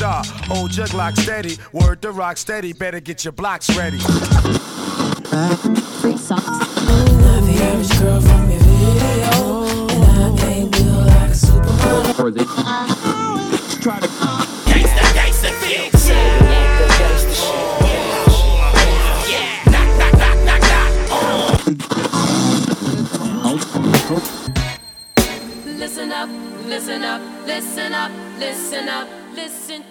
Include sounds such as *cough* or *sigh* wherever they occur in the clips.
Star, old jug lock steady, word to rock steady. Better get your blocks ready. Free socks. Not the average girl from your video, and I can't do like a supermodel. try to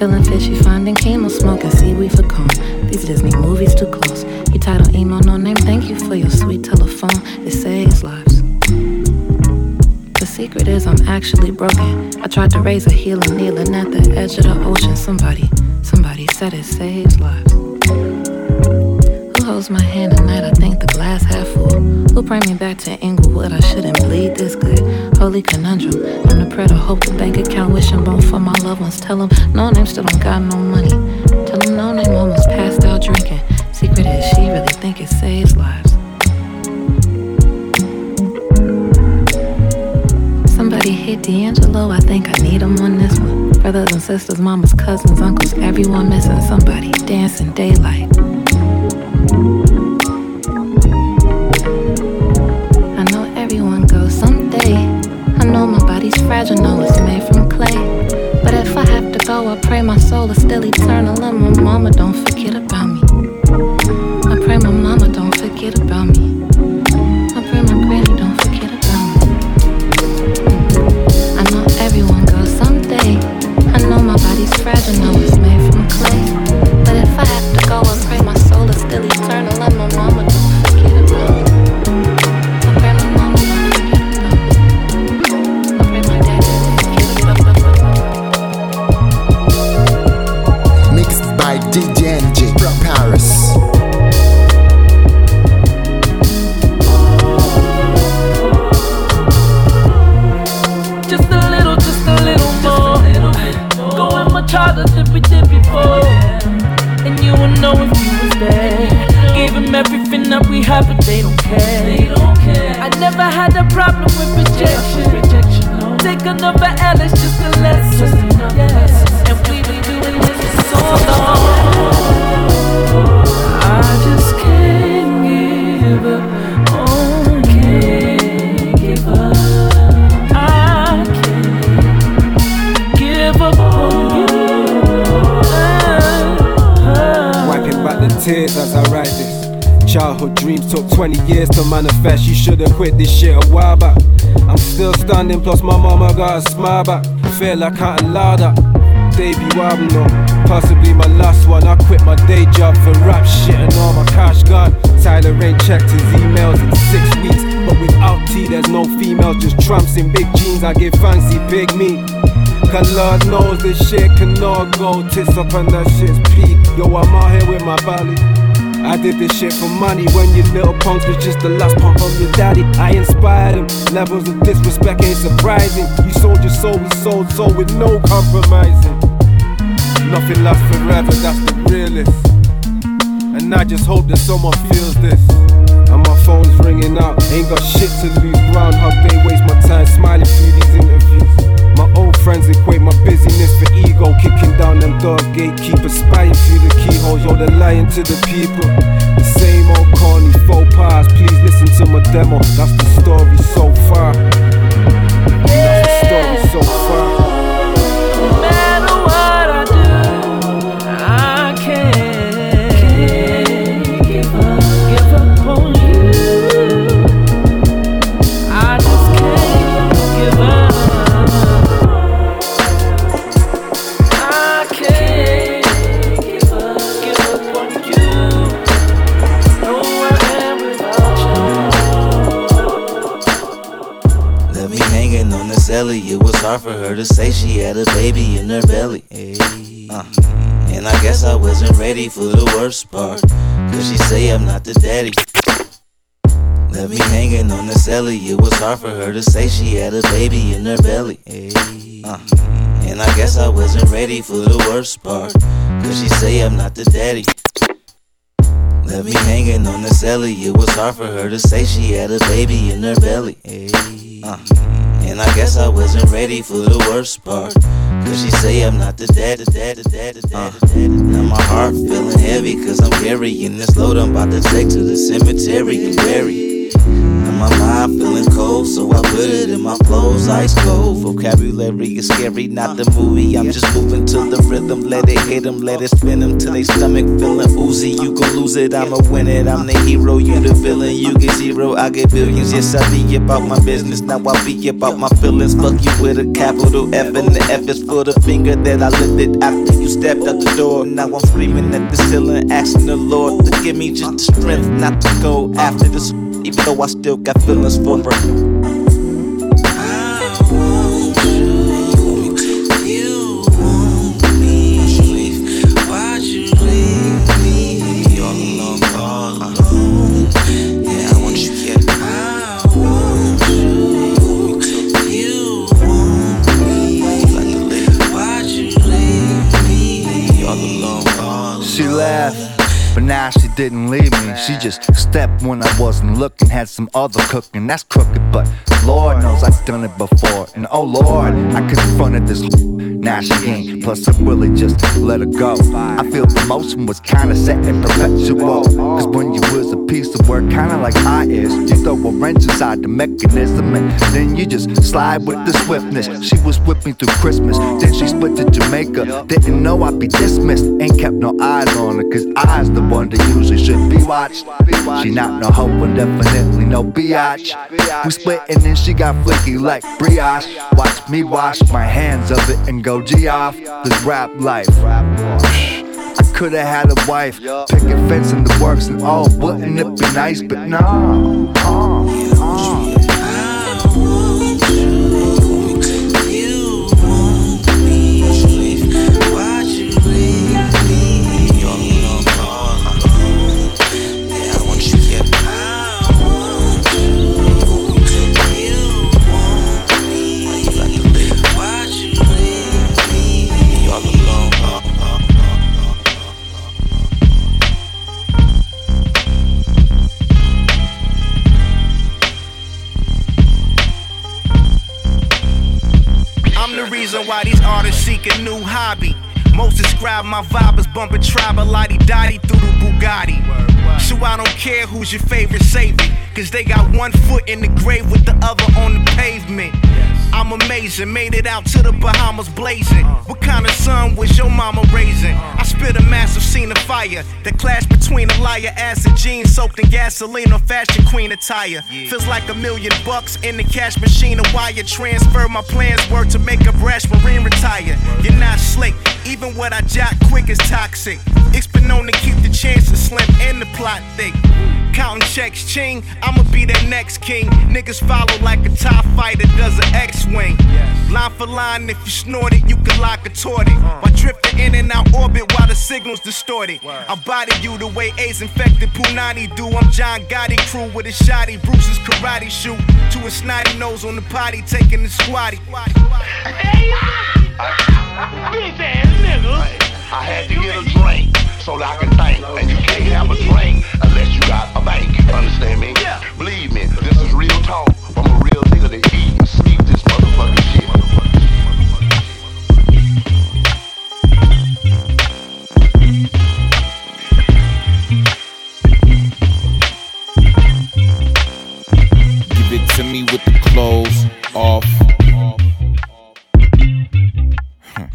Feeling fishy, finding chemo, smoking seaweed for calm. These Disney movies too close. You title email, no name, thank you for your sweet telephone. It saves lives. The secret is I'm actually broken. I tried to raise a healing kneeling at the edge of the ocean. Somebody, somebody said it saves lives. Holds my hand at night? I think the glass half full. Who bring me back to Inglewood? I shouldn't bleed this good. Holy conundrum. I'm the prayer to hope the bank account wishing bone for my loved ones. Tell them Noname still don't got no money. Tell them Noname almost passed out drinking. Secret is she really think it saves lives. Somebody hit D'Angelo, I think I need him on this one. Brothers and sisters, mamas, cousins, uncles, everyone missing somebody. Dancing daylight. Should've quit this shit a while back. I'm still standing, plus my mama got a smile back. Feel like I allow that. Debut album, though, possibly my last one. I quit my day job for rap shit and all my cash gone. Tyler ain't checked his emails in six weeks. But without T, there's no females, just tramps in big jeans. I get fancy big meat. Cause Lord knows this shit cannot go tits up and that shit's peak. Yo, I'm out here with my belly. I did this shit for money when your little punks was just the last pump of your daddy. I inspired him. Levels of disrespect ain't surprising. You sold your soul, we sold soul with no compromising. Nothing lasts forever, that's the realest. And I just hope that someone feels this. And my phone's ringing out. Ain't got shit to lose. Groundhog Day, waste my time smiling through these interviews. My old friends equate my busyness for ego, kicking down them dog gatekeepers, spying through the keyholes. Yo, they're lying to the people. The same old corny faux pas. Please listen to my demo. That's the story so far. That's the story so far. Ready for the worst part. Cause she say I'm not the daddy. Left me hanging on the celly. It was hard for her to say she had a baby in her belly. Uh, and I guess I wasn't ready for the worst part. Cause she say I'm not the daddy. Left me hanging on the celly. It was hard for her to say she had a baby in her belly. Uh, and I guess I wasn't ready for the worst part. Cause she say I'm not the dad, the dad, the dad, the dad, the uh. dad. Now my heart feeling heavy cause I'm carrying this load I'm about to take to the cemetery and bury. And my mind feeling cold, so I put it in my clothes, ice cold. Vocabulary is scary, not the movie. I'm just moving to the rhythm, let it hit them, let it spin them till they stomach feeling oozy. You gon' lose it, I'ma win it. I'm the hero, you the villain. You get zero, I get billions. Yes, I be about my business, now I be about my feelings. Fuck you with a capital F, and the F is for the finger that I lifted after you stepped out the door. Now I'm screaming at the ceiling, asking the Lord to give me just the strength not to go after this. Even though I still got feelings for her. She left, but now she didn't leave me. She just stepped when I wasn't looking, had some other cooking. That's crooked, but Lord knows I've done it before. And oh Lord, I confronted this. *laughs* Now she ain't. Plus, I really just let her go. I feel the motion was kinda set in perpetual. Cause when you was a piece of work, kinda like I is, you throw a wrench inside the mechanism and then you just slide with the swiftness. She was with me through Christmas, then she split to Jamaica. Didn't know I'd be dismissed, ain't kept no eyes on her, cause I's the one that usually should be watched. She not no hope and definitely no biatch. We split and then she got flicky like brioche. Watch me wash my hands of it and go G off this rap life. I could've had a wife, picket fence in the works and all, wouldn't it be nice? But no. Bumping tribal lottie dotty through the Bugatti. So I don't care who's your favorite savior, cause they got one foot in the grave with the other on the pavement. I'm amazing, made it out to the Bahamas blazing. Uh. What kind of son was your mama raising? Uh. I spit a massive scene of fire. The clash between a liar ass and jeans soaked in gasoline on fashion queen attire. Feels like a million bucks in the cash machine. A wire transfer. My plans were to make a brash marine retire. You're not slick, even what I jot quick is toxic. It's been known to keep the chances slim and the plot thick. Counting checks, ching, I'ma be that next king. Niggas follow like a top fighter does an X-Wing. Line for line, if you snort it, you can lock a torted. While drifting uh. in and out orbit while the signal's distorted. I'll body you the way Ace infected Punani do. I'm John Gotti crew with a shotty. Bruce's karate shoot to a snotty nose on the potty, taking the squatty. Hey, I had to get a drink so that I can think. And you can't have a drink unless you got a bank. Understand me? Believe me, this is real talk. I'm a real off. Huh.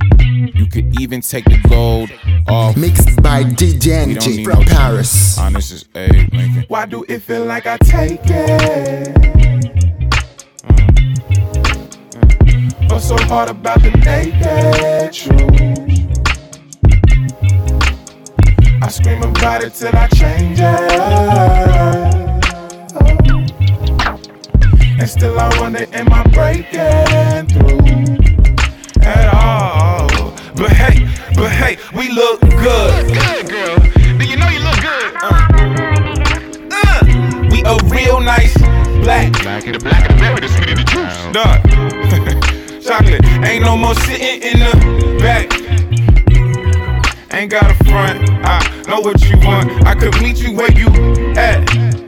You could even take the gold off. Mixed by DJ don't DJNG need from no Paris. Honest as A. Lincoln. Why do it feel like I take it? What's so hard about the naked truth? I scream about it till I change it. And still I wonder, am I breaking through at all? But hey, but hey, we look good. Good girl. Do you know you look good? Uh. Uh. We a real nice black. Black and the black and the berry, the sweet and the juice. Dog. *laughs* Chocolate. Ain't no more sitting in the back. Ain't got a front. I know what you want. I could meet you where you at.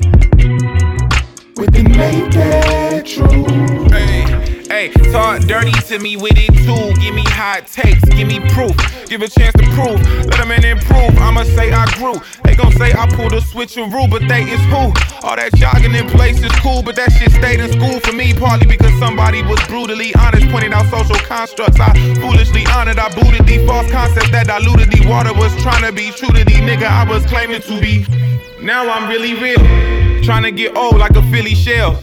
Hey, talk dirty to me with it too. Give me hot takes, give me proof. Give a chance to prove. Let a man improve. I'ma say I grew. They gon' say I pulled a switcheroo, but they is who? All that jogging in place is cool, but that shit stayed in school for me. Partly because somebody was brutally honest, pointed out social constructs. I foolishly honored. I booted these false concepts that diluted the water. Was trying to be true to the nigga I was claiming to be. Now I'm really real. Trying to get old like a Philly shell.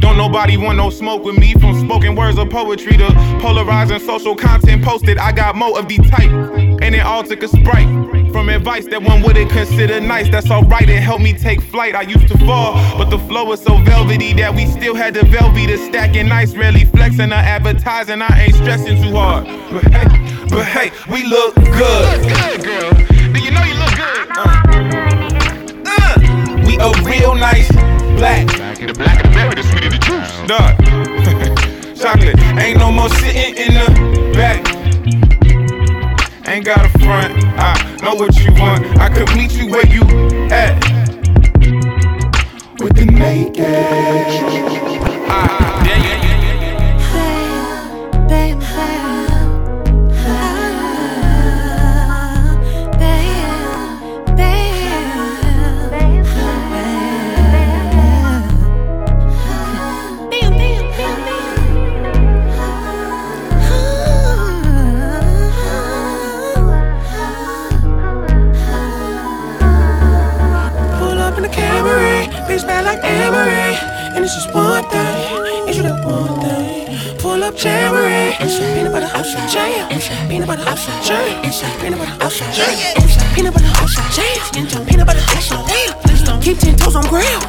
Don't nobody want no smoke with me from spoken words of poetry to polarizing social content posted. I got more of the type, and it all took a sprite from advice that one wouldn't consider nice. That's alright, it helped me take flight. I used to fall, but the flow was so velvety that we still had the velvet to stacking nice. Rarely flexing or advertising, I ain't stressing too hard. But hey, but hey, we look good. Good girl, do you know you look good? Uh. Uh. We a real nice black. The black and berry, the sweet and the juice. Dog. Chocolate. Ain't no more sitting in the back. Ain't got a front. I know what you want. I could meet you where you at. With the naked truth. It's just one thing, it's that one thing. Pull up Jamboree, peanut butter jam, peanut butter jam, peanut butter jam, peanut butter jam, peanut butter jam. Keep ten toes on ground,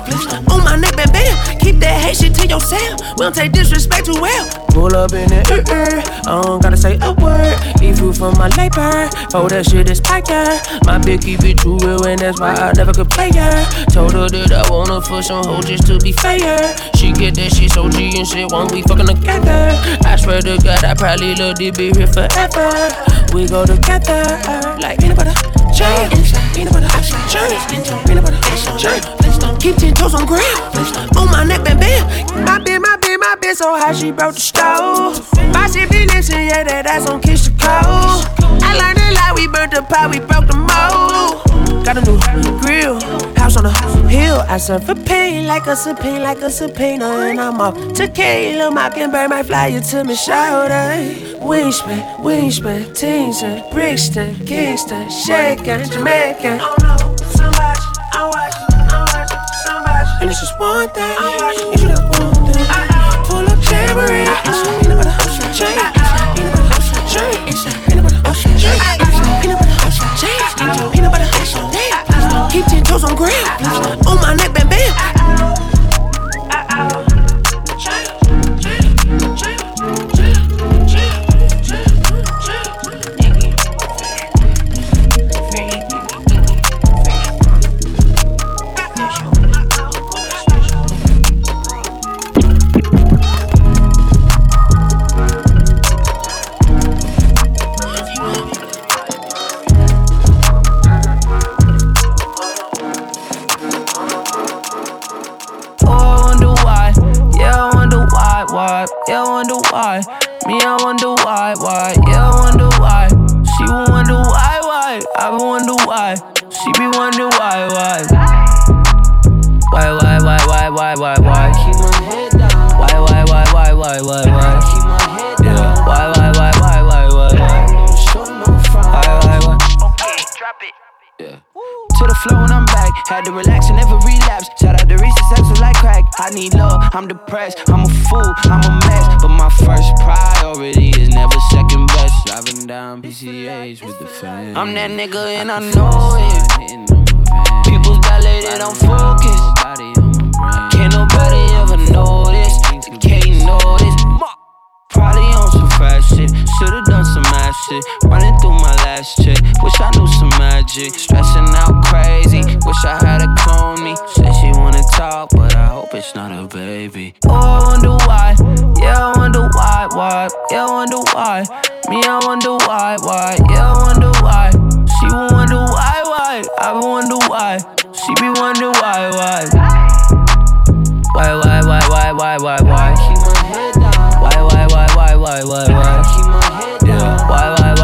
on my neck, bam bam. Keep that hate shit to yourself. We don't take disrespect too well. Pull up in it, uh, uh, I don't gotta say a word. Eat food from my labor, oh that shit is piker. My bitch keep it too real, and that's why I never could play her. Told her that I wanna for some hoes just to be fair. She get that shit so G and shit, won't we fucking together? I swear to God, I probably love this bitch here forever. We go together like peanut butter jam, peanut butter. Keep ten toes on ground, on my neck, bam bam. My bitch, my bitch, my bitch so high she broke the stove. My shit be lifting, yeah, that ass on kiss the cold. I learned a lot, we burnt the pot, we broke the mold. Got a new grill, house on the hill. I serve for pain like a subpoena, like a subpoena, and I'm off to tequila. Mockingbird might fly you to me shoulder. Wingspan, wingspan, Teenston, Brixton, Kingston, shaking, Jamaican. Oh no, And it's just one thing, it's just one thing. Pull up Jamboree, peanut butter, chain, peanut butter, chain, peanut butter, chain, peanut butter, chain, peanut butter, chain. Keep ten toes on ground, uh-uh. on my neck, bam I'm depressed, I'm a fool, I'm a mess. But my first priority is never second best. Driving down PCH with the fam. I'm that nigga and I know it. People's dilated, I'm focused. Can't nobody ever notice. Can't notice. Probably on some fast shit. Should've done some acid. Running through my last check. Wish I knew some magic. Stressing out crazy. Wish I had a clone me. Said she wanna talk, but I hope it's not a baby. Oh, I wonder why. Yeah, I wonder why, why. Yeah, I wonder why. Me, I wonder why, why. Yeah, I wonder why. She will wonder why, why. I will wonder why. She be wondering why, why. Why, why, why, why, why, why, why. Why, why, why, why, why, why, why. Yeah, why, why.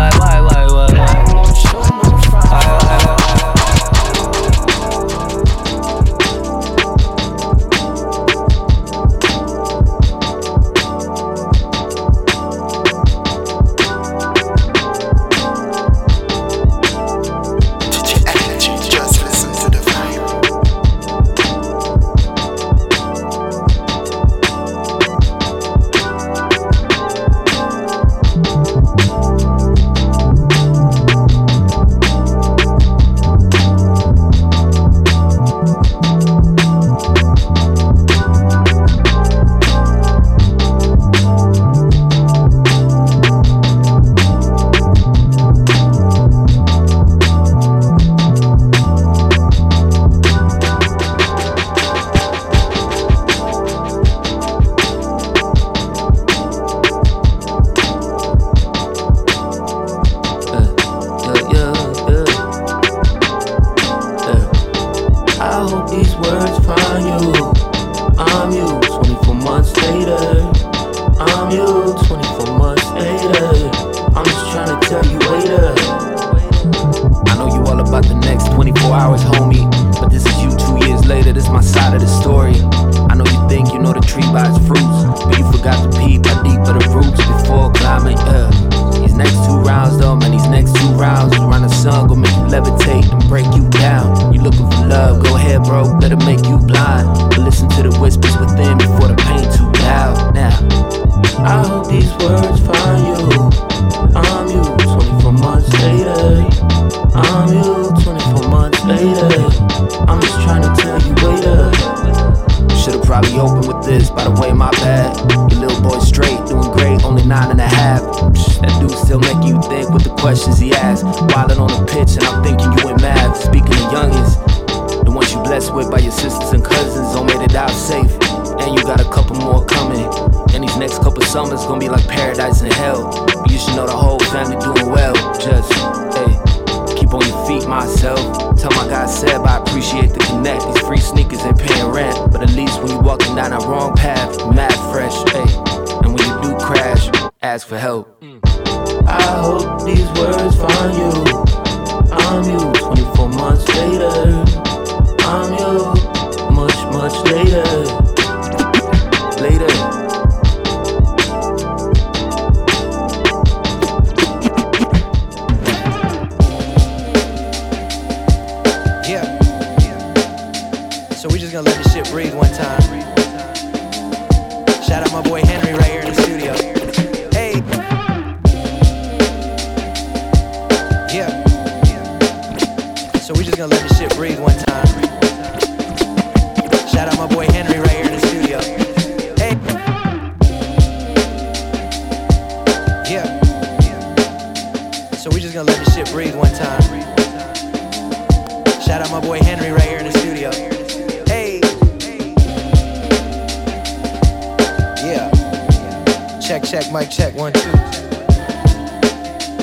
Check, check, mic check, one, two.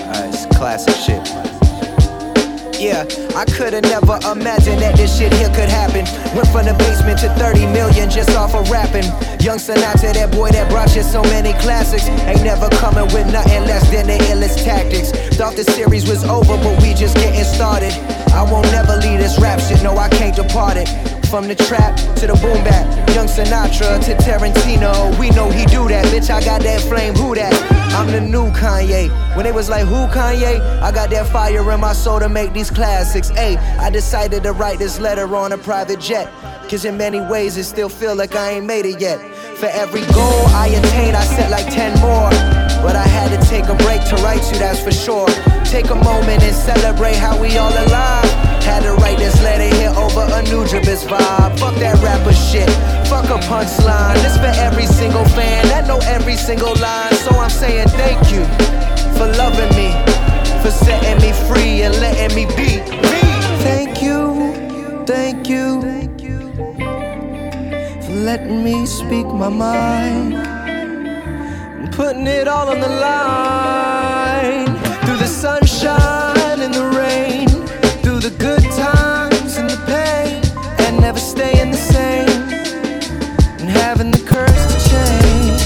Alright, it's classic shit. Yeah, I could've never imagined that this shit here could happen. Went from the basement to 30 million just off of rapping. Young Sinatra, that boy that brought you so many classics. Ain't never coming with nothing less than the illest tactics. Thought the series was over, but we just getting started. I won't never leave this rap shit, no, I can't depart it. From the trap to the boom bap, young Sinatra to Tarantino, we know he do that. Bitch, I got that flame, who that? I'm the new Kanye. When they was like, who Kanye? I got that fire in my soul to make these classics. Ayy, I decided to write this letter on a private jet. Cause in many ways it still feel like I ain't made it yet. For every goal I attain, I set like 10 more. But I had to take a break to write you, that's for sure. Take a moment and celebrate how we all alive. Had to write this letter here over a Nujabes vibe. Fuck that rapper shit. Fuck a punchline. This for every single fan that know every single line. So I'm saying thank you for loving me, for setting me free and letting me be me. Thank you, thank you for letting me speak my mind and putting it all on the line never staying the same and having the courage to change.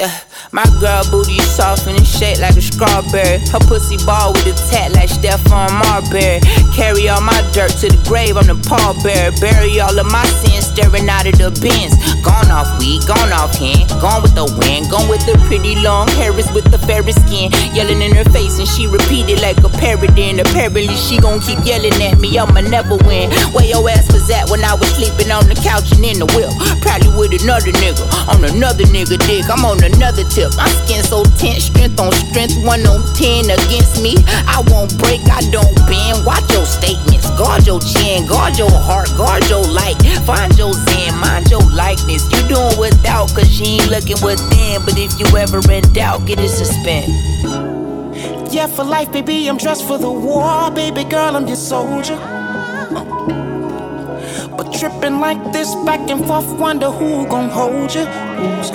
Yeah. My girl booty soft and shaped like a strawberry. Her pussy ball with a tat like Stephon Marbury. Carry all my dirt to the grave, I'm the pallbearer. Bury all of my sins, staring out of the bins. Gone off weed, gone off hand, gone with the wind, gone with the pretty long hairs with the fairy skin. Yelling in her face and she repeated like a parrot. And apparently she gon' keep yelling at me, I'ma never win. Where your ass was at when I was sleeping on the couch and in the wheel? Probably with another nigga, on another nigga dick. I'm on another tip. My skin so tense, strength on strength, one on ten against me. I won't break, I don't bend. Watch your statements, guard your chin, guard your heart, guard your light. Find your zen, mind your likeness. You doing without, cause you ain't looking within. But if you ever in doubt, get it suspended. Yeah, for life, baby, I'm dressed for the war. Baby girl, I'm your soldier. But tripping like this back and forth, wonder who gon' hold you. Who's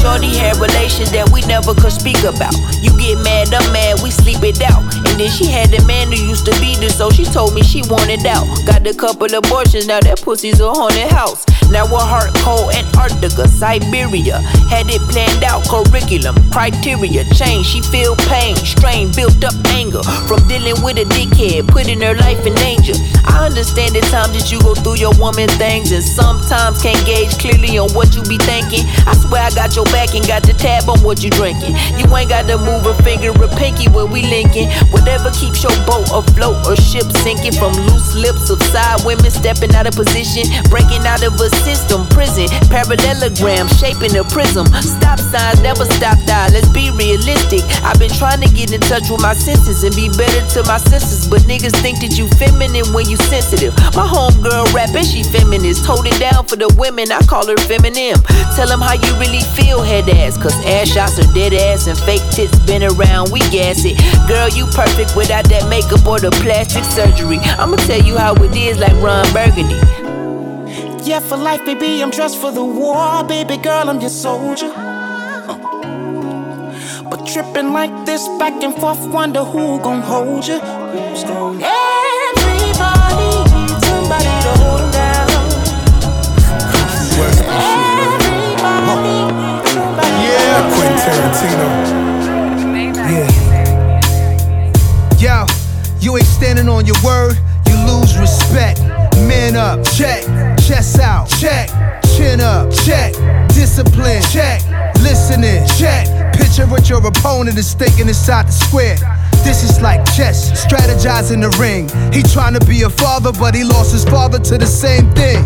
Shorty had relations that we never could speak about. You get mad, I'm mad, we sleep it out. And then she had a man who used to beat her, so she told me she wanted out. Got a couple abortions, now that pussy's a haunted house. Now her heart cold, Antarctica, Siberia. Had it planned out, curriculum, criteria, change. She feel pain, strain, built up anger from dealing with a dickhead, putting her life in danger. I understand the times that you go through your woman things, and sometimes can't gauge clearly on what you be thinking. I swear I got your back and got the tab on what you drinking. You ain't got to move a finger or pinky when we linking. Whatever keeps your boat afloat or ship sinking from loose lips of side women stepping out of position, breaking out of a system, prison, parallelogram, shaping a prism. Stop signs never stop die. Let's be realistic. I've been trying to get in touch with my senses and be better to my sisters, but niggas think that you feminine when you sensitive. My homegirl rapping, she feminist. Hold it down for the women, I call her feminine. Tell them how you really feel, head ass. Cause ass shots are dead ass and fake tits been around, we gas it. Girl, you perfect without that makeup or the plastic surgery. I'ma tell you how it is like Ron Burgundy. Yeah, for life, baby, I'm dressed for the war. Baby girl, I'm your soldier. But tripping like this back and forth, wonder who gon' hold you. Who's gon' Everybody needs somebody to hold 'em down. Yeah, Quentin Tarantino. Yeah. Yo, you ain't standing on your word, you lose respect. Men up, check. Chest out, check. Chin up, check. Discipline, check. Listening, check. Picture what your opponent is thinking inside the square. This is like chess, strategizing the ring. He trying to be a father, but he lost his father to the same thing.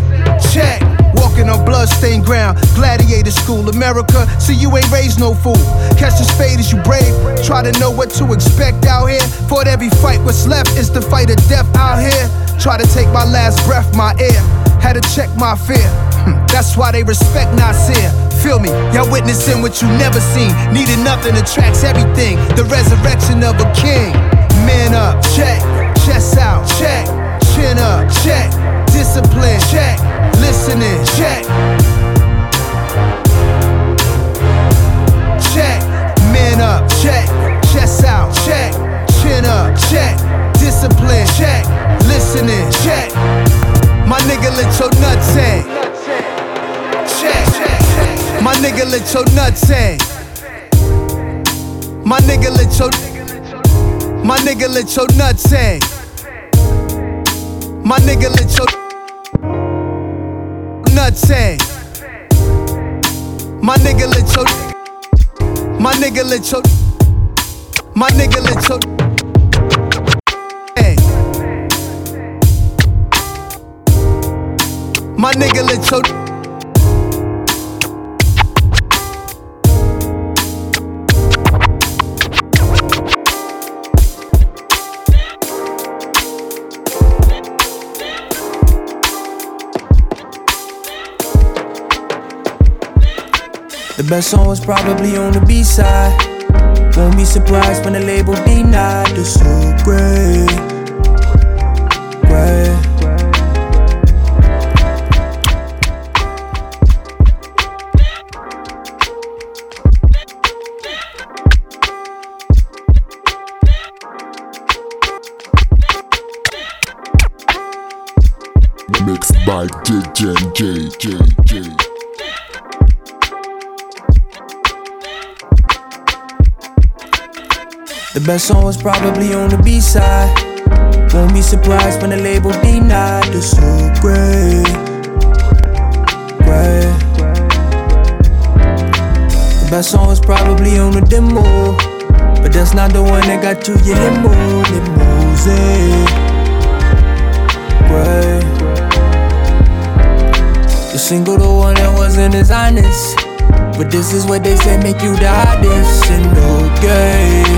Check. Walking on bloodstained ground, gladiator school, America. See, you ain't raised no fool. Catch the spade as you brave. Try to know what to expect out here. Fought every fight, what's left is the fight of death out here. Try to take my last breath, my air. Had to check my fear. Hmm, That's why they respect Nasir. Feel me, y'all witnessing what you never seen. Needing nothing attracts everything. The resurrection of a king. Men up, check. Chest out, check. Chin up, check. Discipline, check, listening, check. Check, men up, check, chest out, check, chin up, check, discipline, check, listening, check. My nigga let your nuts hang. Check, check. My nigga let your nuts hang. My nigga let your My nigga let your nuts hang. My nigga let your nuts hang. My nigga let your My nigga let your My nigga let your hang. My nigga let your The best song was probably on the B side. Won't be surprised when the label denied the so great. Great. Mixed by DJ J best song was probably on the B side. Won't be surprised when the label denied the so great. Great. The best song was probably on the demo. But that's not the one that got you your limo, limousine. Great. The single, the one that wasn't as honest. But this is what they say make you the hottest and okay.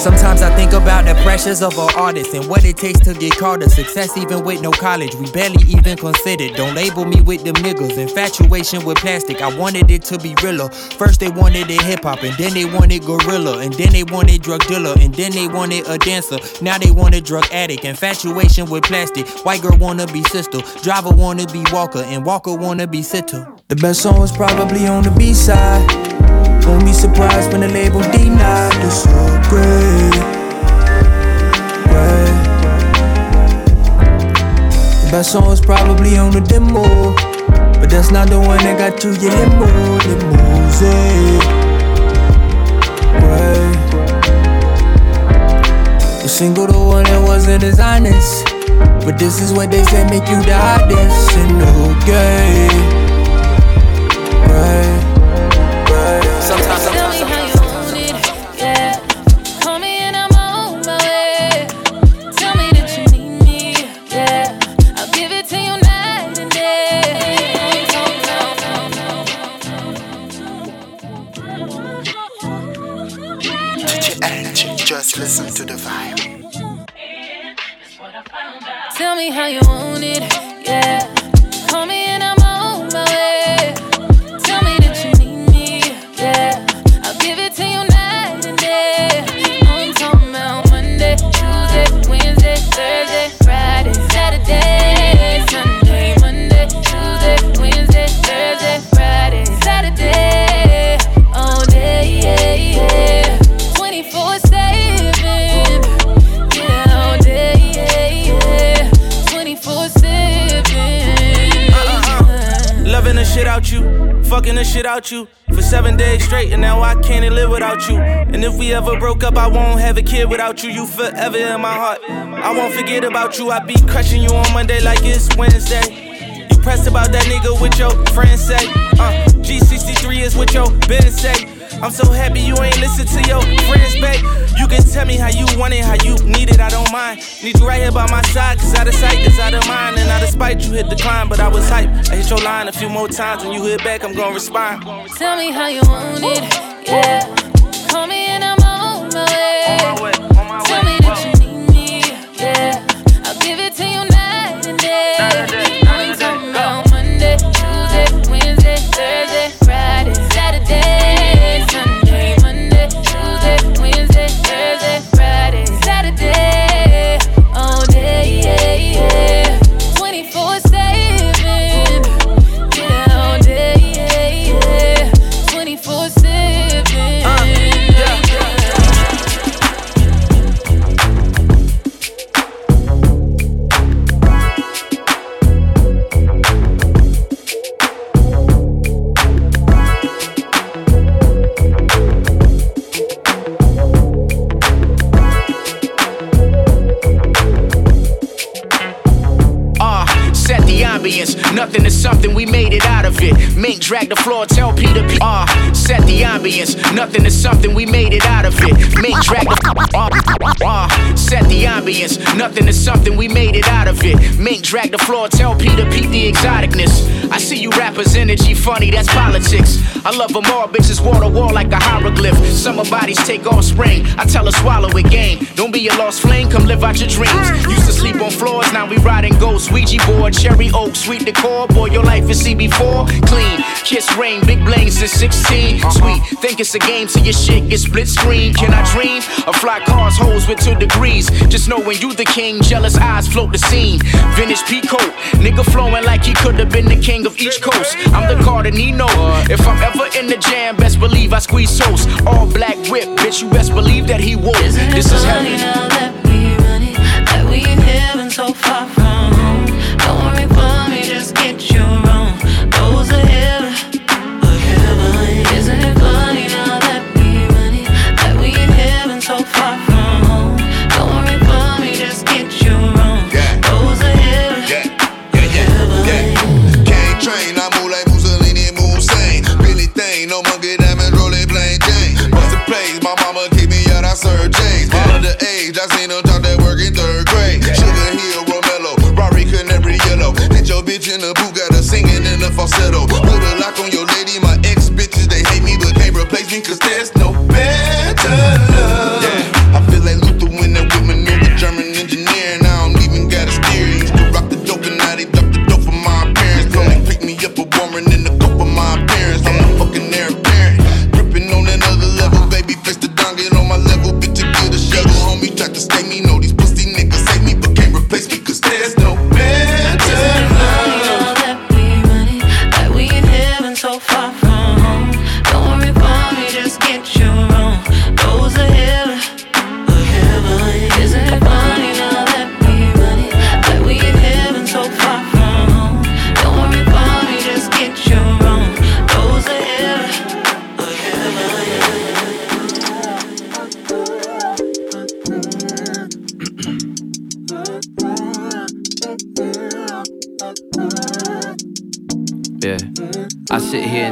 Sometimes I think about the pressures of an artist and what it takes to get caught a success, even with no college. We barely even considered. Don't label me with them niggas. Infatuation with plastic, I wanted it to be realer. First they wanted it hip hop, and then they wanted gorilla, and then they wanted drug dealer, and then they wanted a dancer. Now they want a drug addict. Infatuation with plastic. White girl wanna be sister, driver wanna be Walker, and Walker wanna be sitter. The best song was probably on the B side. Won't be surprised when the label denied the so great. The best song probably on the demo. But that's not the one that got you your limo, limousine. Great. The single, the one that wasn't as honest. But this is what they say make you the hottest and okay. Right. Listen to the vibe. Tell me how you want it, the shit out you for seven days straight, and now I can't live without you. And if we ever broke up, I won't have a kid without you. You forever in my heart. I won't forget about you. I be crushing you on Monday like it's Wednesday. You pressed about that nigga with your friends say. Uh, G63 is what your Ben say. I'm so happy you ain't listen to your friends, babe. You can tell me how you want it, how you need it, I don't mind. Need you right here by my side, cause out of sight is out of mind. And out of spite, you hit the climb, but I was hype. I hit your line a few more times, when you hit back, I'm gonna respond. Tell me how you want it, yeah. Nothing is something, we made it the ambience. Nothing is something, we made it out of it. Mink drag the floor, tell Peter Pete the exoticness. I see you rappers energy funny, that's politics. I love them all, bitches wall to wall like a hieroglyph. Summer bodies take off spring. I tell her swallow it game. Don't be a lost flame, come live out your dreams. Used to sleep on floors, now we riding ghosts. Ouija board, cherry oak, sweet decor. Boy, your life is CB4. Clean, kiss rain, big bling since 16. Uh-huh. Sweet, think it's a game till your shit gets split screen. Can I dream of fly cars, hoes with two degrees? Just know when you the king, jealous eyes float the scene. Vintage peacoat, nigga flowing like he could have been the king of each coast. I'm the Cardinino. If I'm ever in the jam, best believe I squeeze sauce. All black whip, bitch, you best believe that he woke. This is heaven. That we run it, that we in heaven so far in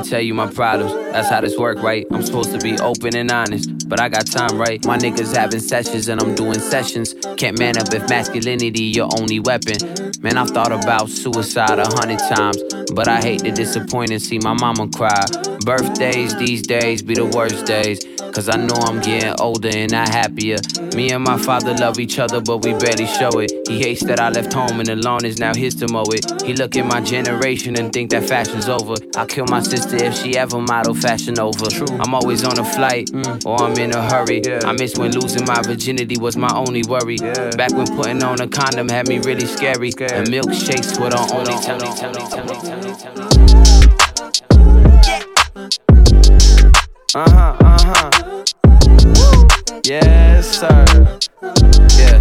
tell you my problems. That's how this work, right? I'm supposed to be open and honest, but I got time, right? My niggas having sessions and I'm doing sessions. Can't man up if masculinity your only weapon. Man, I've thought about suicide a hundred times, but I hate to disappoint and see my mama cry. Birthdays these days be the worst days, cause I know I'm getting older and not happier. Me and my father love each other, but we barely show it. He hates that I left home and the lawn is now his to mow it. He look at my generation and think that fashion's over. I'll kill my sister if she ever model fashion over. I'm always on a flight mm. or I'm in a hurry. I miss when losing my virginity was my only worry. Back when putting on a condom had me really scary. And milkshakes were the only tell me, tell me, tell me, tell me, tell me. Uh huh, uh huh. Yes, sir. Yeah.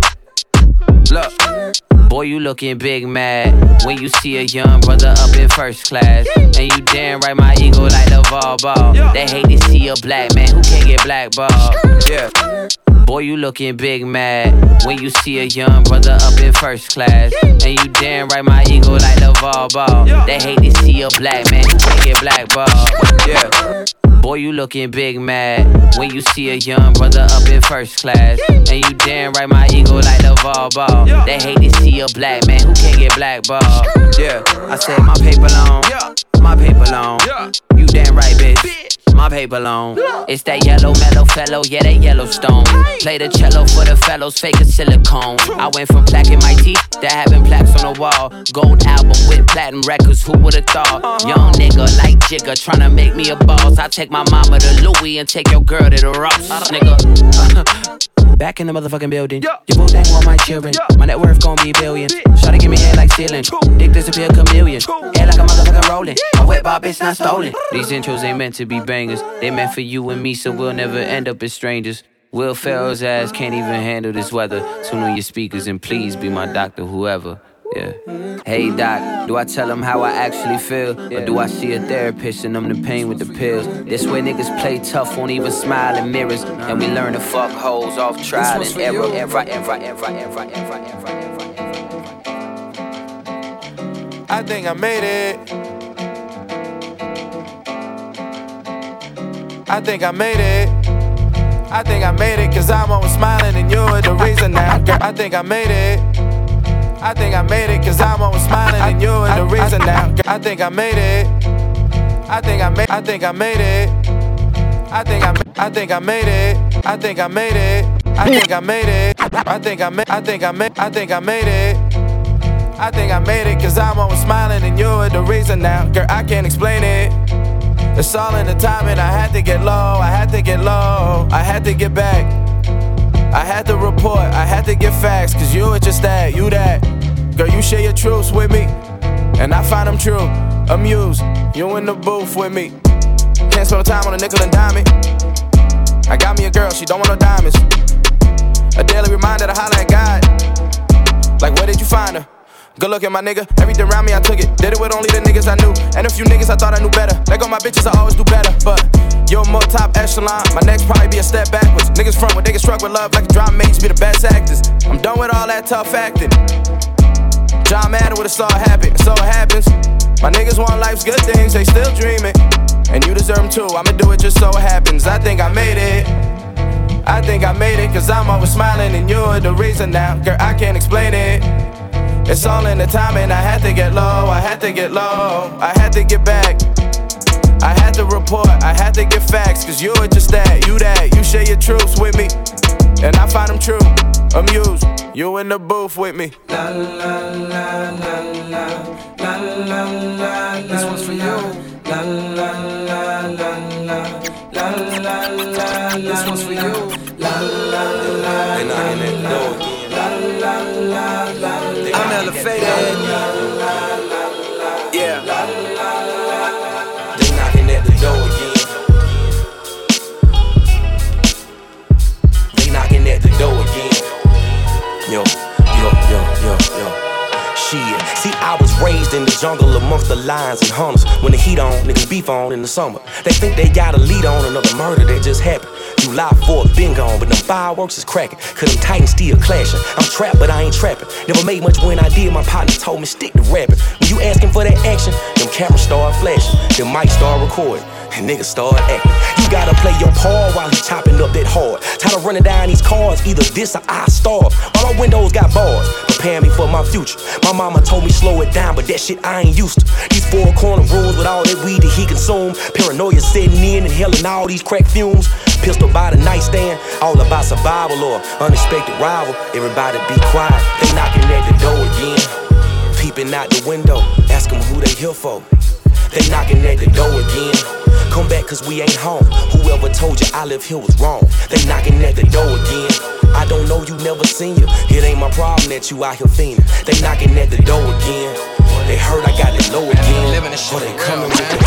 Look, boy, you looking big mad when you see a young brother up in first class. And you damn right, my ego like the ball. They hate to see a black man who can't get blackballed. Yeah. Boy, you looking big mad when you see a young brother up in first class. And you damn right, my ego like the ball. They hate to see a black man who can't get blackballed. Yeah. Boy, you looking big mad when you see a young brother up in first class. And you damn right, my ego like the ball ball. They hate to see a black man who can't get blackballed. Yeah, I said my paper long, my paper long. You damn right, bitch. My paper long. It's that yellow mellow fellow, yeah, that Yellowstone. Play the cello for the fellows, fake a silicone. I went from plaque in my teeth to having plaques on the wall. Gold album with platinum records, who would've thought? Young nigga like Jigga tryna make me a boss. I take my mama to Louis and take your girl to the Ross, nigga. *laughs* Back in the motherfucking building. Your boo dang want my children. My net worth gon' be billion. to give me head like ceiling. Dick disappear chameleon. Head like a motherfucking rolling. My whip bar bitch not stolen. These intros ain't meant to be bangers. They meant for you and me, so we'll never end up as strangers. Will Ferrell's ass can't even handle this weather. Tune on your speakers and please be my doctor, whoever. Yeah. Hey doc, do I tell him how I actually feel? Or do I see a therapist and numb the pain with the pills? This way niggas play tough, won't even smile in mirrors. And we learn to fuck hoes off trial and error. Ever, ever, ever, ever, ever, ever, ever, ever. I think I made it. I think I made it. I think I made it, cause I'm always smiling and you're the reason now. I think I made it. I think I made it, cause I'm always smiling and you're the reason now. I think I made it. I think I made I think I made it. I think I I think I made it. I think I made it. I think I made it. I think I made I think I made I think I made it. I think I made it cause I'm always smiling and you're the reason now. Girl, I can't explain it. It's all in the timing. I had to get low, I had to get low, I had to get back. I had to report, I had to get facts, cause you were just that, you that. Girl, you share your truths with me, and I find them true. Amused, you in the booth with me. Can't spend time on a nickel and dime it. I got me a girl, she don't want no diamonds. A daily reminder to holler at God. Like, where did you find her? Good looking, my nigga. Everything around me, I took it. Did it with only the niggas I knew. And a few niggas I thought I knew better. Let go my bitches, I always do better. But you're more top echelon. My next probably be a step backwards. Niggas front when niggas struck with love like a drama mates be the best actors. I'm done with all that tough acting. John Madden would've saw it happen, and so it happens. My niggas want life's good things, they still dreaming. And you deserve them too, I'ma do it just so it happens. I think I made it. I think I made it, cause I'm always smiling, and you're the reason now. Girl, I can't explain it. It's all in the timing. I had to get low, I had to get low, I had to get back. I had to report, I had to get facts, cause you were just that, you that, you share your truths with me. And I find them true, amused, you in the booth with me. La la la la la, la la la This one's for you. La la la la la, la la la This one's for you. La la la la la. Raised in the jungle amongst the lions and hunters. When the heat on, niggas beef on in the summer. They think they got a lead on another murder that just happened. July 4th been gone, but them fireworks is cracking. Cause them titans still clashing. I'm trapped, but I ain't trapping. Never made much when I did, my partner told me stick to rapping. When you asking for that action, them cameras start flashing. Them mics start recording. And niggas start acting. You gotta play your part while he chopping up that hard. Time to running down these cars, either this or I starve. All my windows got bars, preparing me for my future. My mama told me slow it down, but that shit I ain't used to. These four corner rooms with all that weed that he consume. Paranoia setting in, inhaling all these crack fumes. Pistol by the nightstand, all about survival or unexpected rival. Everybody be quiet, they knocking at the door again. Peeping out the window, ask them who they here for. They knocking at the door again. Come back cause we ain't home. Whoever told you I live here was wrong. They knocking at the door again. I don't know you, never seen you. It ain't my problem that you out here fiending. They knocking at the door again. They heard I got it low again. Living the shit. they coming with the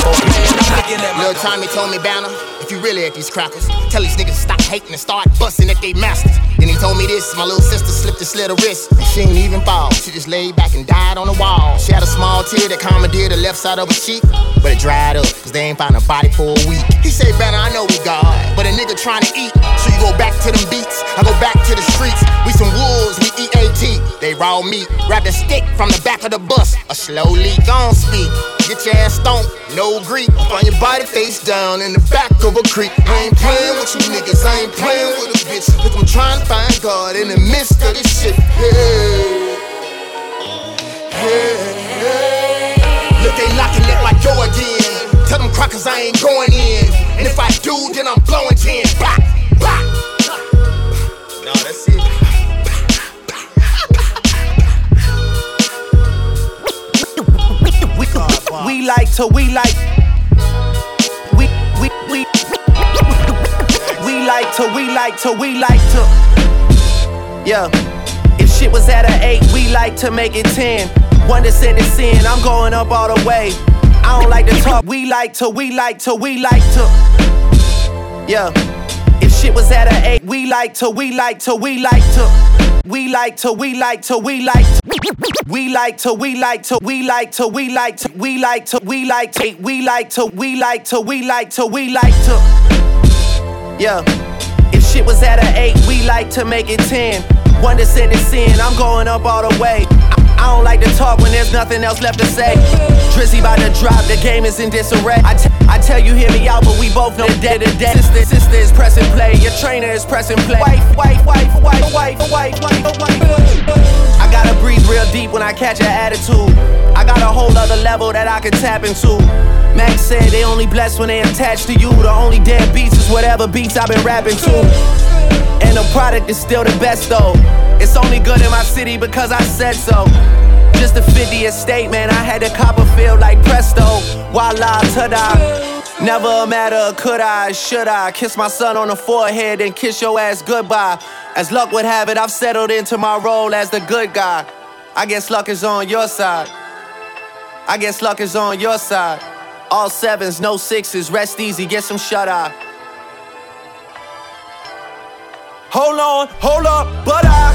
Lil Tommy told me, Banner, if you really at these crackers, tell these niggas stop hating and start busting at they masters. Then he told me this, my little sister slipped and slit her wrist. And she ain't even fall. She just laid back and died on the wall. She had a small tear that commandeered the left side of her cheek, but it dried up, cause they ain't found a body for a week. He say, Banner, I know we God, but a nigga trying to eat. So you go back to them beats, I go back to the streets. We some wolves, we eat AT. They raw meat, grab the stick from the back of the bus. A slowly gon' speak. Get your ass stoned, no Greek. Find your body face down in the back of a I ain't playing with you niggas, I ain't playing with a bitch. Look, I'm trying to find God in the midst of this shit. Hey, hey, hey. Look, they knocking at my door again. Tell them crackers I ain't going in. And if I do, then I'm blowing 10. Bah, bah. No, that's it. We like to, we like. Like to, we like to. Yeah. If shit was at an 8, we like to make it 10. One to send it sin, I'm going up all the way. I don't like to talk, we like to, we like to, we like to. Yeah. If shit was at an 8, we like to, we like to, we like to. We like to, we like to, we like to. We like to, we like to, we like to, we like to, we like to, we like to, we like to, we like to, we like to, we like to. Yeah. Shit was at an 8, we like to make it 10. One send it sin, I'm going up all the way. I, don't like to talk when there's nothing else left to say. Drizzy by the drop, the game is in disarray. I, t- I tell you, hear me out, but we both know dead to dead. Sister, sister is pressing play, your trainer is pressing play. Wife, wife, wife, wife, wife, wife, wife, wife. I gotta breathe real deep when I catch an attitude. I got a whole other level that I can tap into. Max said they only blessed when they attached to you. The only dead beats is whatever beats I've been rapping to. And the product is still the best though. It's only good in my city because I said so. Just a 50 estate, man. I had a Copperfield like presto. Voila, ta-da. Never matter could I, should I kiss my son on the forehead and kiss your ass goodbye. As luck would have it, I've settled into my role as the good guy. I guess luck is on your side. I guess luck is on your side. All sevens, no sixes, rest easy, get some shut eye. Hold on, hold up, but I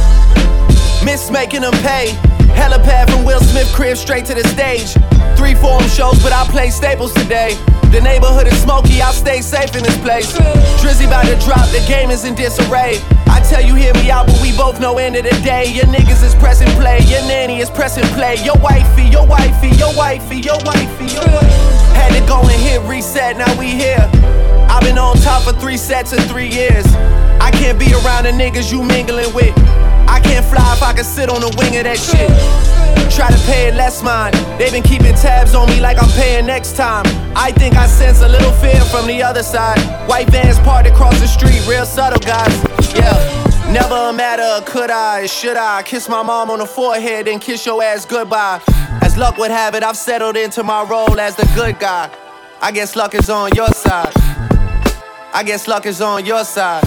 miss making them pay. Helipad from Will Smith crib straight to the stage. Three forum shows, but I play staples today. The neighborhood is smoky, I'll stay safe in this place. Drizzy about to drop, the game is in disarray. I tell you, hear me out, but we both know end of the day. Your niggas is pressing play, your nanny is pressing play. Your wifey, your wifey, your wifey, your wifey, your wifey. Had to go and hit reset, now we here. I've been on top for three sets in three years. I can't be around the niggas you mingling with. I can't fly if I can sit on the wing of that shit. Try to pay it less mind. They've been keeping tabs on me like I'm paying next time. I think I sense a little fear from the other side. White vans parked across the street, real subtle guys. Yeah. Never a matter could I, should I kiss my mom on the forehead and kiss your ass goodbye. As luck would have it, I've settled into my role as the good guy. I guess luck is on your side. I guess luck is on your side.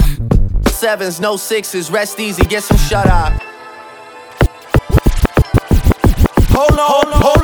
Sevens, no sixes, rest easy, get some shut eye. Hold on, hold on, hold on,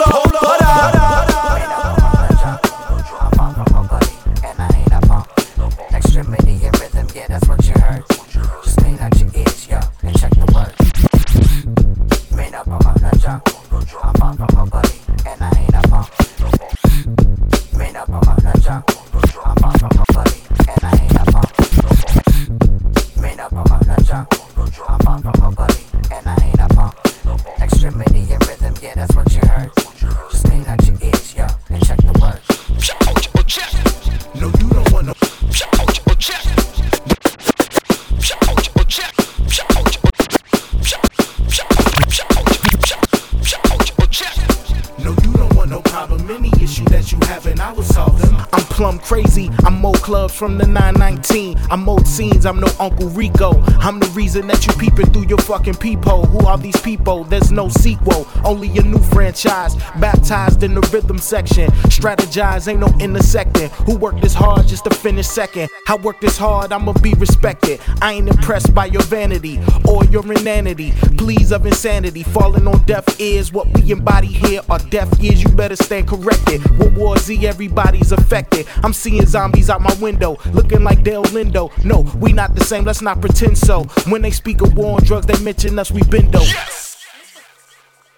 I'm no Uncle Rico. I'm the reason that you peeping through your fucking peephole. Who are these people? There's no sequel. Only a new franchise. Baptized in the rhythm section. Strategize, ain't no intersecting. Who worked this hard just to finish second? I work this hard, I'ma be respected. I ain't impressed by your vanity or your inanity. Pleas of insanity falling on deaf ears. What we embody here are deaf ears. You better stand corrected. World War Z, everybody's affected. I'm seeing zombies out my window, looking like Del Lindo. No, we not the same. Let's not pretend so. When they speak of war on drugs, they mention us. We been though.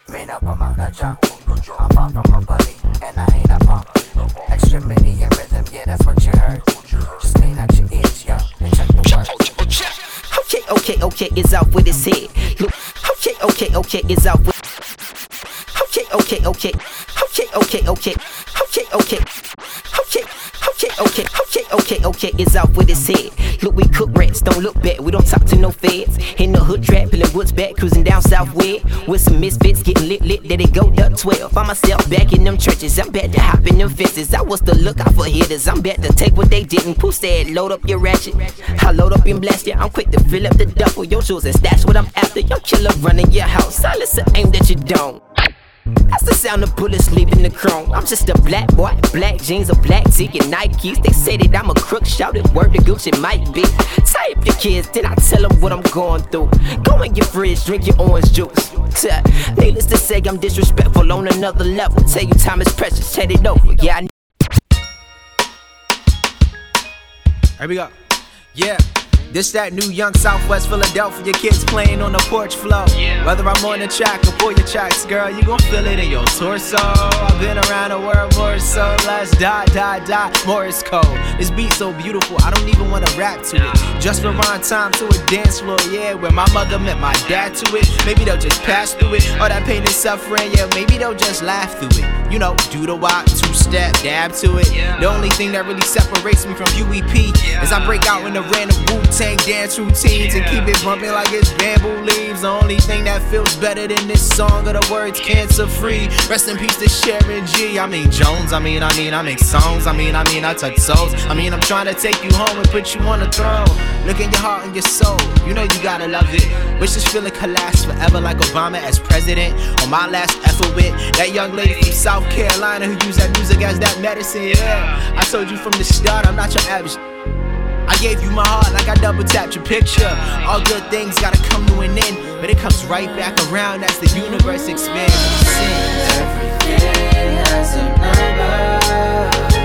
Made up on my jump. I'm far from a buddy, and I ain't a punk. Extremity and rhythm, yeah, that's what you heard. Just clean out your ears, yo, and check the. Okay, okay, okay, it's out with his head. Look, okay, okay, okay, it's out with. Okay, okay, okay. Okay, okay, okay. Okay, okay. Okay, okay, okay. Okay, okay, okay. Is off with his head. Look, we cook rats, don't look back. We don't talk to no feds. In the hood trap, peeling woods back, cruising down southward. With some misfits getting lit, lit. There they go, duck 12. Find myself back in them trenches. I'm bad to hop in them fences. I was the lookout for hitters. I'm bad to take what they didn't. Pooh said, load up your ratchet. I load up and blast ya. I'm quick to fill up the duffel. Your shoes and stash what I'm after. Your killer running your house. Silence the aim that you don't. That's the sound of bullets leaving the chrome. I'm just a black boy, black jeans, a black tee, and Nikes. They say that I'm a crook, shouted word to Gucci might be. Up your kids, then I tell them what I'm going through. Go in your fridge, drink your orange juice. Needless to say, I'm disrespectful on another level. Tell you time is precious, head it over. Yeah, I Here we go. Yeah. This that new young Southwest Philadelphia kids playing on the porch floor. Whether I'm on the track or pull your tracks, girl, you gon' feel it in your torso. I've been around the world more so. Let's die, die, die. Morse code. This beat so beautiful, I don't even wanna rap to it. Just rewind time to a dance floor, yeah, where my mother met my dad to it. Maybe they'll just pass through it. All that pain and suffering, yeah, maybe they'll just laugh through it. You know, do the walk, two step, dab to it. The only thing that really separates me from UEP is I break out in the random Wu Tang dance routines and keep it bumping like it's bamboo leaves. The only thing that feels better than this song are the words cancer free. Rest in peace to Sharon G. I mean Jones, I mean, I mean, I make songs. I mean, I mean, I touch souls. I mean, I'm trying to take you home and put you on the throne. Look in your heart and your soul. You know you gotta love it. Wish this feeling could last forever like Obama as president. On my last effort with that young lady from South Carolina who used that music as that medicine. Yeah, I told you from the start, I'm not your average. I gave you my heart like I double tapped your picture. All good things gotta come to an end, but it comes right back around as the universe expands. Everything has a number.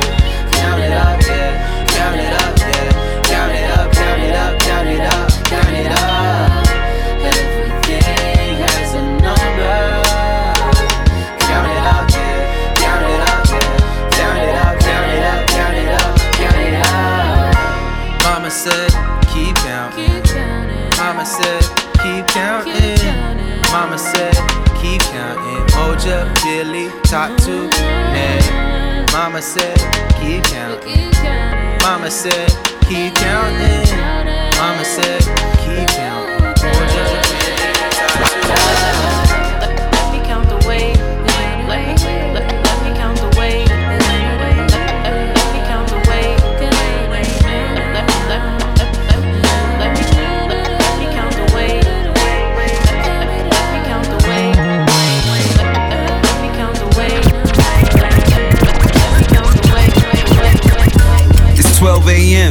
Counting. Mama said, keep counting. Moja, Billy, top two, Ned. Mama said, keep counting. Mama said, keep counting. Mama said, keep counting. Moja, Billy, top two.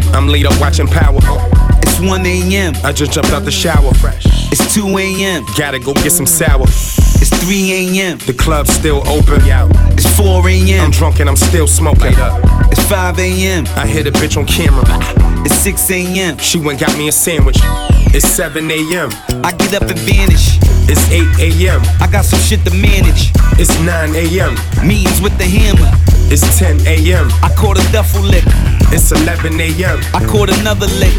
12 a.m. I'm up watching Power. It's 1 a.m. I just jumped out the shower. Fresh. It's 2 a.m. Gotta go get some sour. It's 3 a.m. The club's still open. It's 4 a.m. I'm drunk and I'm still smoking. It's 5 a.m. I hit a bitch on camera. It's 6 a.m. She went got me a sandwich. It's 7 a.m. I get up and vanish. It's 8 a.m. I got some shit to manage. It's 9 a.m. Meetings with the hammer. It's 10 a.m. I caught a duffel lick. It's 11 a.m. I caught another lick.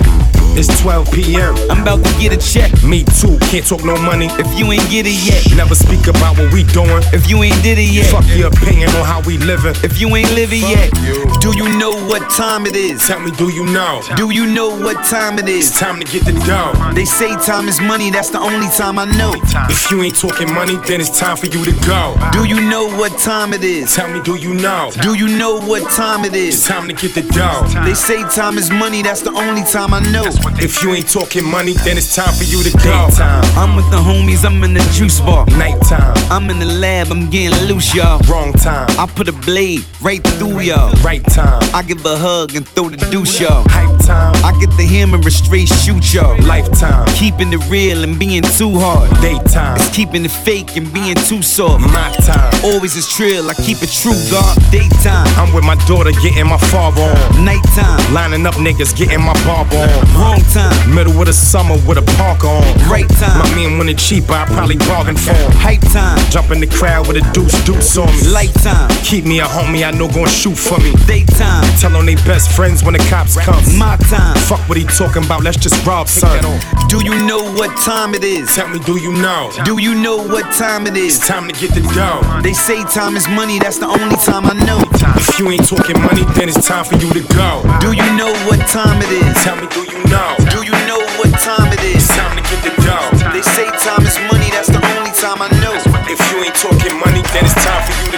It's 12 p.m. I'm about to get a check. Me too, can't talk no money if you ain't get it yet. Never speak about what we doing if you ain't did it yet. Fuck your opinion on how we living if you ain't living yet. Do you know what time it is? Tell me, do you know? Do you know what time it is? It's time to get the dough. They say time is money, that's the only time I know. If you ain't talking money, then it's time for you to go. Do you know what time it is? Tell me, do you know? Do you know what time it is? It's time to get the dough. They say time is money, that's the only time I know. If you ain't talking money, then it's time for you to go. Time I'm with the homies, I'm in the juice bar. Nighttime. I'm in the lab, I'm getting loose, y'all. Wrong time. I put a blade right through y'all. Right time. I give a hug and throw the deuce, y'all. Hype time. I get the hammer and straight shoot y'all. Lifetime. Keeping it real and being too hard. Daytime. It's keeping it fake and being too soft. My time. Always is trill, I keep it true, God. Daytime. I'm with my daughter getting my father on. Nighttime. Lining up niggas getting my barber on. Wrong time. Middle of the summer with a park on. Right time. My man wanted cheaper, I probably bargained for him. Hype time. Jump in the crowd with a deuce deuce on me. Lifetime. Keep me a homie I know gon' shoot for me. Daytime. Tell on they best friends when the cops come. My time. Fuck what he talking about, let's just rob son. Do you know what time it is? Tell me, do you know? Do you know what time it is? It's time to get the dough. They say time is money, that's the only time I know. If you ain't talking money, then it's time for you to go. Do you know what time it is? Tell me, do you know? Do you know what time it is? It's time to get the dough. They say time is money, that's the only time I know. If you ain't talking money, then it's time for you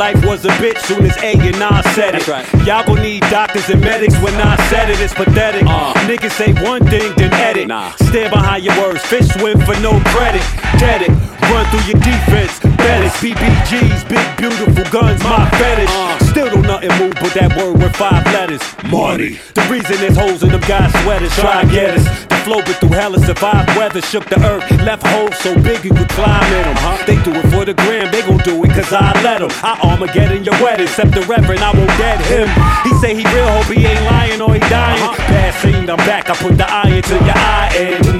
life was a bitch soon as A and I said it. Right. Y'all gon' need doctors and medics when I said it, it's pathetic. Uh. Niggas say one thing, then edit. Nah. Stand behind your words, fish swim for no credit. Get it, run through your defense. Bet it, BBGs, big beautiful guns, my fetish. Uh. Still don't nothing move but that word with five letters. Money. The reason there's holes in them guys' sweaters, try and get us. The flow but through hell and survived weather, shook the earth, left holes so big you could climb in them. Huh? They do it for the gram, they gon' do it cause I let them. I Armageddon your wedding, except the reverend, I won't dead him. He say he real, hope he ain't lying or he dying. Uh-huh. Scene, I'm back, I put the eye to your eye and.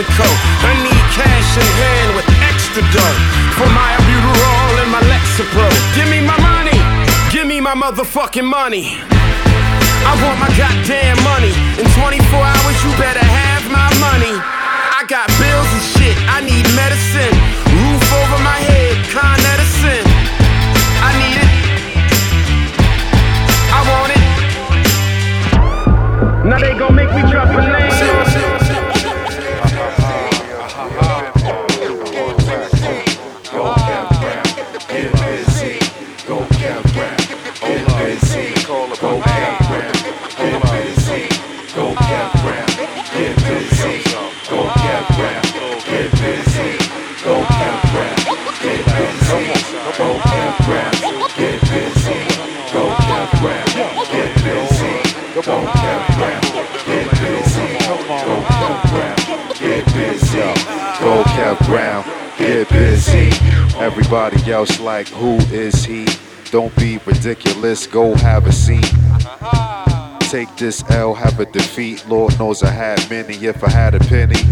Mexico. I need cash in hand with extra dough for my albuterol and my Lexapro. Give me my money, give me my motherfucking money. I want my goddamn money. In 24 hours, you better have my money. I got bills and shit, I need medicine. Roof over my head, Con Edison. I need it. I want it. Now they gon' make me drop a name. Go Brown, get busy. Go cap get busy. Everybody else like, who is he? Don't be ridiculous, go have a seat. Take this L, have a defeat. Lord knows I had many. If I had a penny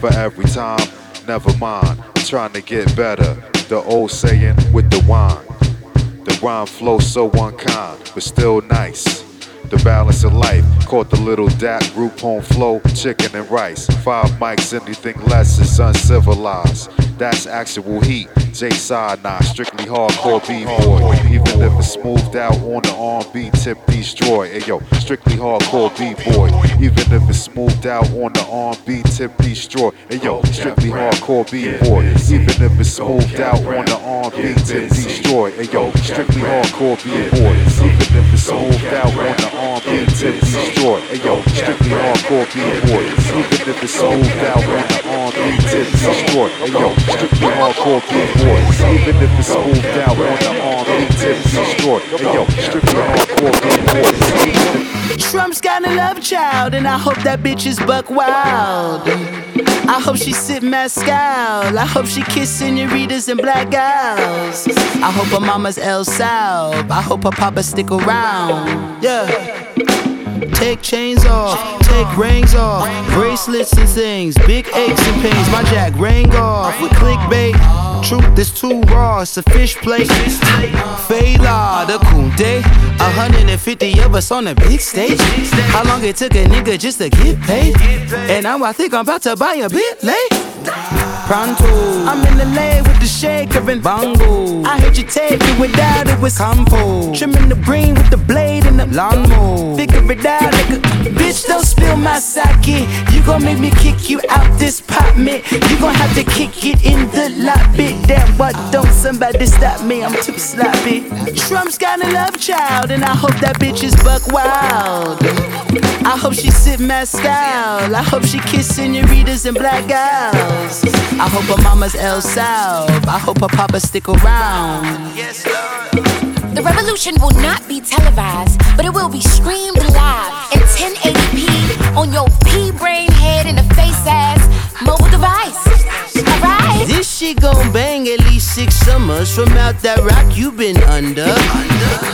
for every time, never mind. I'm trying to get better. The old saying with the wine. The rhyme flows so unkind, but still nice. The balance of life. Caught the little dap, group home flow, chicken and rice. Five mics, anything less is uncivilized. That's actual heat. J side nah, strictly hardcore b-boy. Even if it's smoothed out on the R&B tip destroy. Hey yo, strictly hardcore b-boy. Even if it's smoothed out on the R&B tip destroy. Hey yo, strictly hardcore b-boy. Even if it's smoothed out on the R&B tip destroy. Hey yo, strictly hardcore b-boy. Even if it's smoothed out on the R&B tip destroy. Hey yo, strictly hardcore b-boy. Even if it's smoothed out on the R&B tip destroy. Hey yo, strictly hardcore b-boy. Even if it's smoothed out on the R&B tip destroy. Hey yo, strictly hardcore b-boy. Trump's got a love child, and I hope that bitch is buck wild. I hope she sip mescal. I hope she kiss senoritas and black gals. I hope her mama's El Sal. I hope her papa stick around. Yeah. Take chains off, take rings off, bracelets and things, big aches and pains. My jack rang off with clickbait. Truth is too raw, it's a fish plate. Fela, the Kuti, 150 of us on a big stage. How long it took a nigga just to get paid? And now I think I'm about to buy a bit late. Pronto, I'm in the lane with the shaker and bongo. I heard you take it without it was compo. Trimming the green with the blade and the lawnmower. Figure it out, nigga. Bitch, don't spill my sake. You gon' make me kick you out this pot man. You gon' have to kick it in the lobby. Damn, what don't somebody stop me? I'm too sloppy. Trump's got a love child, and I hope that bitch is buck wild. I hope she sip my style. I hope she kiss senoritas and black gals. I hope her mama's El Sal. I hope her papa stick around. The revolution will not be televised, but it will be streamed live in 1080p on your pea brain head in a face ass mobile device. Alright? This shit gon' bang at least six summers from out that rock you been under.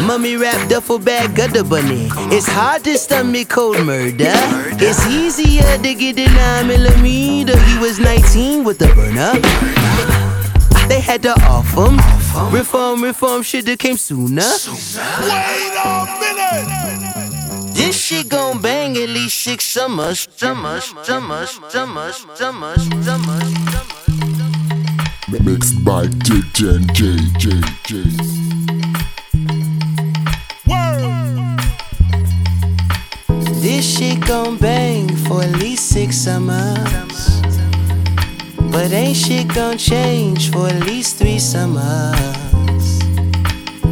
Mummy rap duffel bag gutter bunny. It's hard to stomach cold murder. It's easier to get the 9 millimeter. He was 19 with the burner. They had to off him. Reform, reform, should've came sooner. Wait a minute! This shit gon' bang at least six summers, summers, summers, summers, summers, summers. Mixed by DJ J J J. This shit gon' bang for at least six summers. But ain't shit gon' change for at least three summers.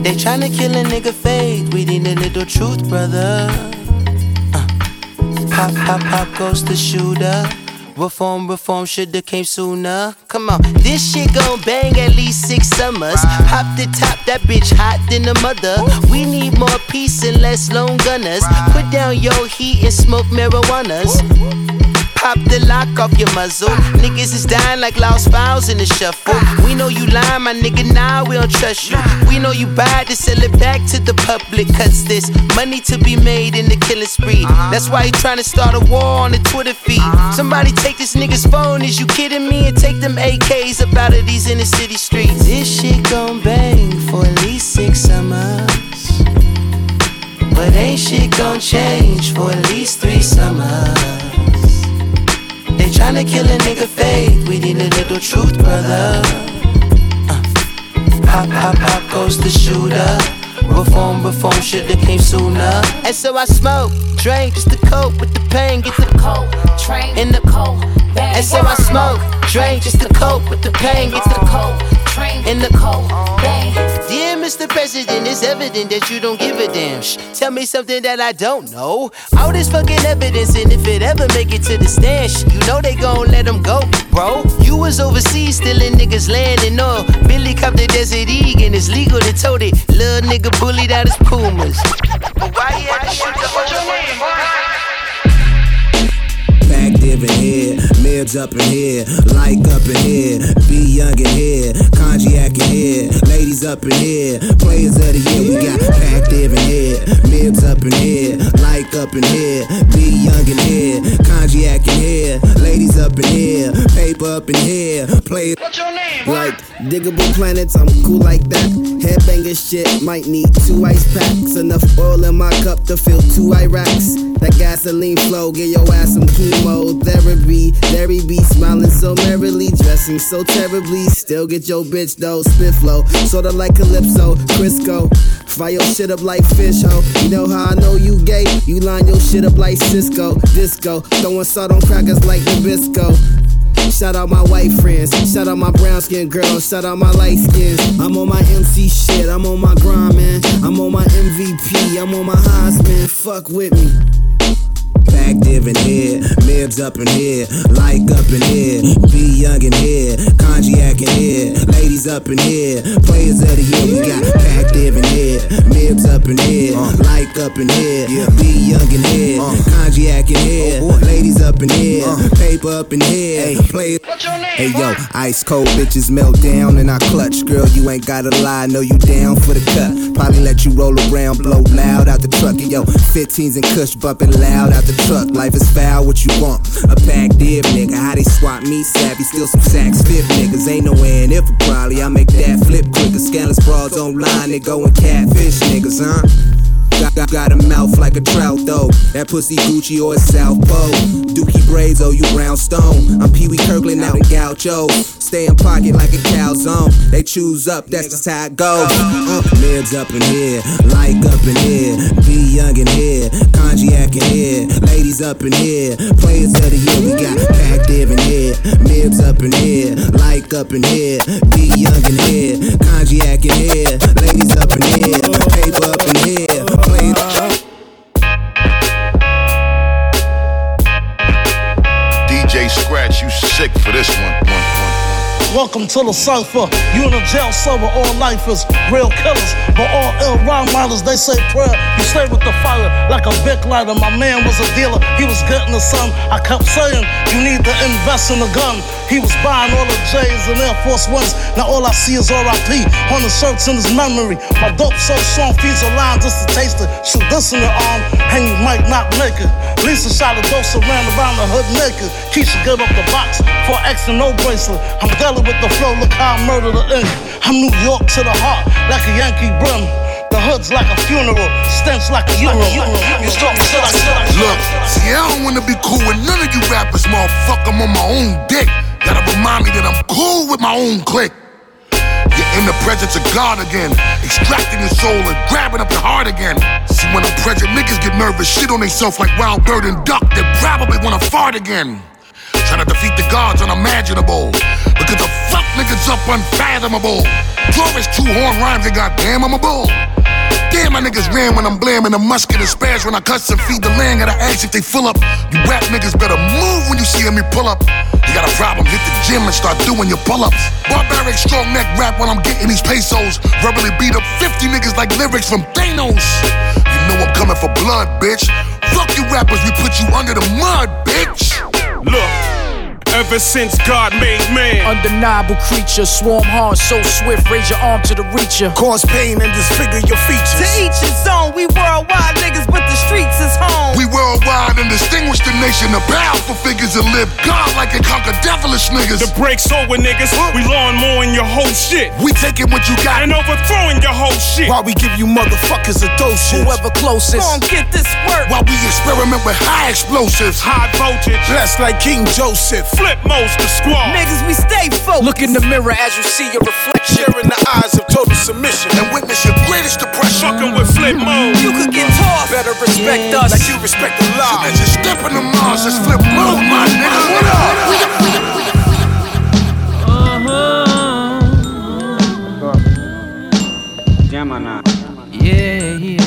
They tryna kill a nigga faith, we need a little truth, brother. Uh. Pop, pop, pop goes the shooter. Reform, reform shoulda came sooner. Come on, this shit gon' bang at least six summers. Pop the top, that bitch hot than a mother. We need more peace and less lone gunners. Put down your heat and smoke marijuanas. Pop the lock off your muzzle. Niggas is dying like lost files in the shuffle. We know you lying, my nigga, now we don't trust you. We know you buy to sell it back to the public. Cause there's money to be made in the killing spree. That's why you trying to start a war on the Twitter feed. Somebody take this nigga's phone, is you kidding me? And take them AKs up out of these inner city streets. This shit gon' bang for at least six summers. But ain't shit gon' change for at least three summers. They tryna kill a nigga faith. We need a little truth, brother. Uh. Pop, pop, pop goes the shooter. Reform, reform, shoulda came sooner. And so I smoke, drink just to cope with the pain. Get the cold, train in the cold. And so I smoke, drink just to cope with the pain. Get the cold, train in the cold. Bang. Dear Mr. President, it's evident that you don't give a damn. Shh, tell me something that I don't know. All this fucking evidence, and if it ever make it to the stand, shh, you know they gon' let them go, bro. You was overseas stealing niggas land and oil. Billy copped the Desert Eagle, and it's legal to tote it. Little nigga bullied out his Pumas. But why he had to shoot the whole Active in here, up in here, like up in here, be young in here, Konjac in here, ladies up in here, players of the year, we got active in here, Mibbs up in here, like up in here, be young in here, Konjac in here, ladies up in here, paper up in here, play. What's your name? Like Digable Planets, I'm cool like that. Headbanger shit, might need two ice packs. Enough oil in my cup to fill two Iraqs. That gasoline flow, get your ass some chemotherapy. Larry be smiling so merrily, dressing so terribly. Still get your bitch though, spit flow. Sorta like Calypso, Crisco. Fire your shit up like fish, ho. You know how I know you gay? You line your shit up like Cisco, disco. Throwing salt on crackers like Nabisco. Shout out my white friends, shout out my brown skin girls, shout out my light skins. I'm on my MC shit, I'm on my grind, man. I'm on my MVP, I'm on my Heisman. Fuck with me. Active in here, Mibbs up in here, like up in here, be young in here, cognac in here, ladies up in here, players of the year. We got active in here, Mibbs up in here, like up in here, be young in here, cognac in here, ladies up in here, paper up in here, play. Hey yo, ice cold bitches melt down in our clutch, girl. You ain't gotta lie, know you down for the cut. Probably let you roll around, blow loud out the truck. And yo, 15s and Kush bumping loud out the truck. Life is foul, what you want? A Pac Div nigga, how they swap me savvy, still some sacks fit niggas. Ain't no way in if probably I make that flip quicker. Scandalous broads online, they goin' catfish niggas, huh? Got, got, got a mouth like a trout though. That pussy Gucci or South Pole. Dookie braids, oh you brown stone. I'm Pee Wee Kirkland out in Gaucho. Stay in pocket like a calzone. They choose up, that's just how it goes. Uh, Mibbs up in here, like up in here. Be young in here, cognac in here. Ladies up in here, players of the year. We got active in here, Mibbs up in here, like up in here. Be young in here, cognac in here. Ladies up in here, paper up in here. Scratch, you sick for this one. Welcome to the cipher. You in a jail cell with all lifers, real killers, but all ill rhyme writers. They say prayer. You stay with the fire like a big lighter. My man was a dealer. He was getting the sun. I kept saying you need to invest in a gun. He was buying all the J's and Air Force Ones. Now all I see is R.I.P. on the shirts in his memory. My dope so strong feeds a line just to taste it. Shoot this in your arm and you might not make it. Lisa shot a dose ran around the hood naked. Keisha gave up the box for X and no bracelet. I'm Della with the flow, look how I murder the ink. I'm New York to the heart, like a Yankee brim. The hood's like a funeral, stench like a should Look, see, I don't wanna be cool with none of you rappers, motherfucker. I'm on my own dick. Gotta remind me that I'm cool with my own clique. You're in the presence of God again, extracting your soul and grabbing up your heart again. See, when I'm present, niggas get nervous, shit on themselves like wild bird and duck. They probably wanna fart again. Trying to defeat the gods unimaginable. Because the fuck niggas up unfathomable. His two horn rhymes and goddamn I'm a bull. Damn, my niggas ran when I'm blamming a musket and spares when I cuss and feed the land. Gotta ask if they full up. You rap niggas better move when you see me pull up. You got a problem, hit the gym and start doing your pull ups. Barbaric strong neck rap when I'm getting these pesos. Verbally beat up 50 niggas like lyrics from Thanos. You know I'm coming for blood, bitch. Fuck you rappers, we put you under the mud, bitch. Look. Ever since God made man, undeniable creature, swarm hard, so swift, raise your arm to the reacher, cause pain and disfigure your features. To each his own, we worldwide niggas, but the streets is home. We worldwide and distinguish the nation of powerful figures that live God like and conquer devilish niggas. The breaks over niggas, we lawn mowing your whole shit. We taking what you got and overthrowing your whole shit. While we give you motherfuckers a dose. Whoever closest, gon' get this work. While we experiment with high explosives, high voltage, blessed like King Joseph. Flip most the squad. Niggas, we stay focused. Look in the mirror as you see your reflection. Share in the eyes of total submission and witness your greatest depression. Fucking with flip mode. You could get tossed. Better respect mm. us like you respect the law. So as you step in the Mars, it's Flipmode, my nigga. What up? Uh-huh. Gemini. Yeah, yeah.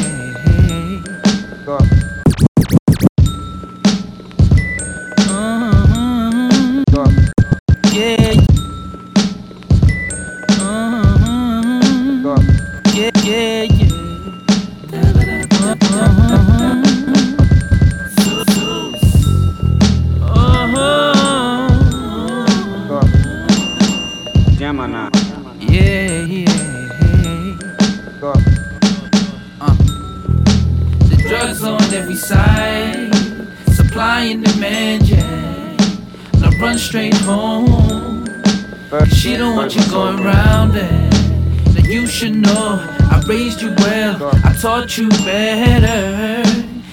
we side, supply and demand, yeah. Now run straight home. She don't want you going round it. Now you should know I raised you well, I taught you better.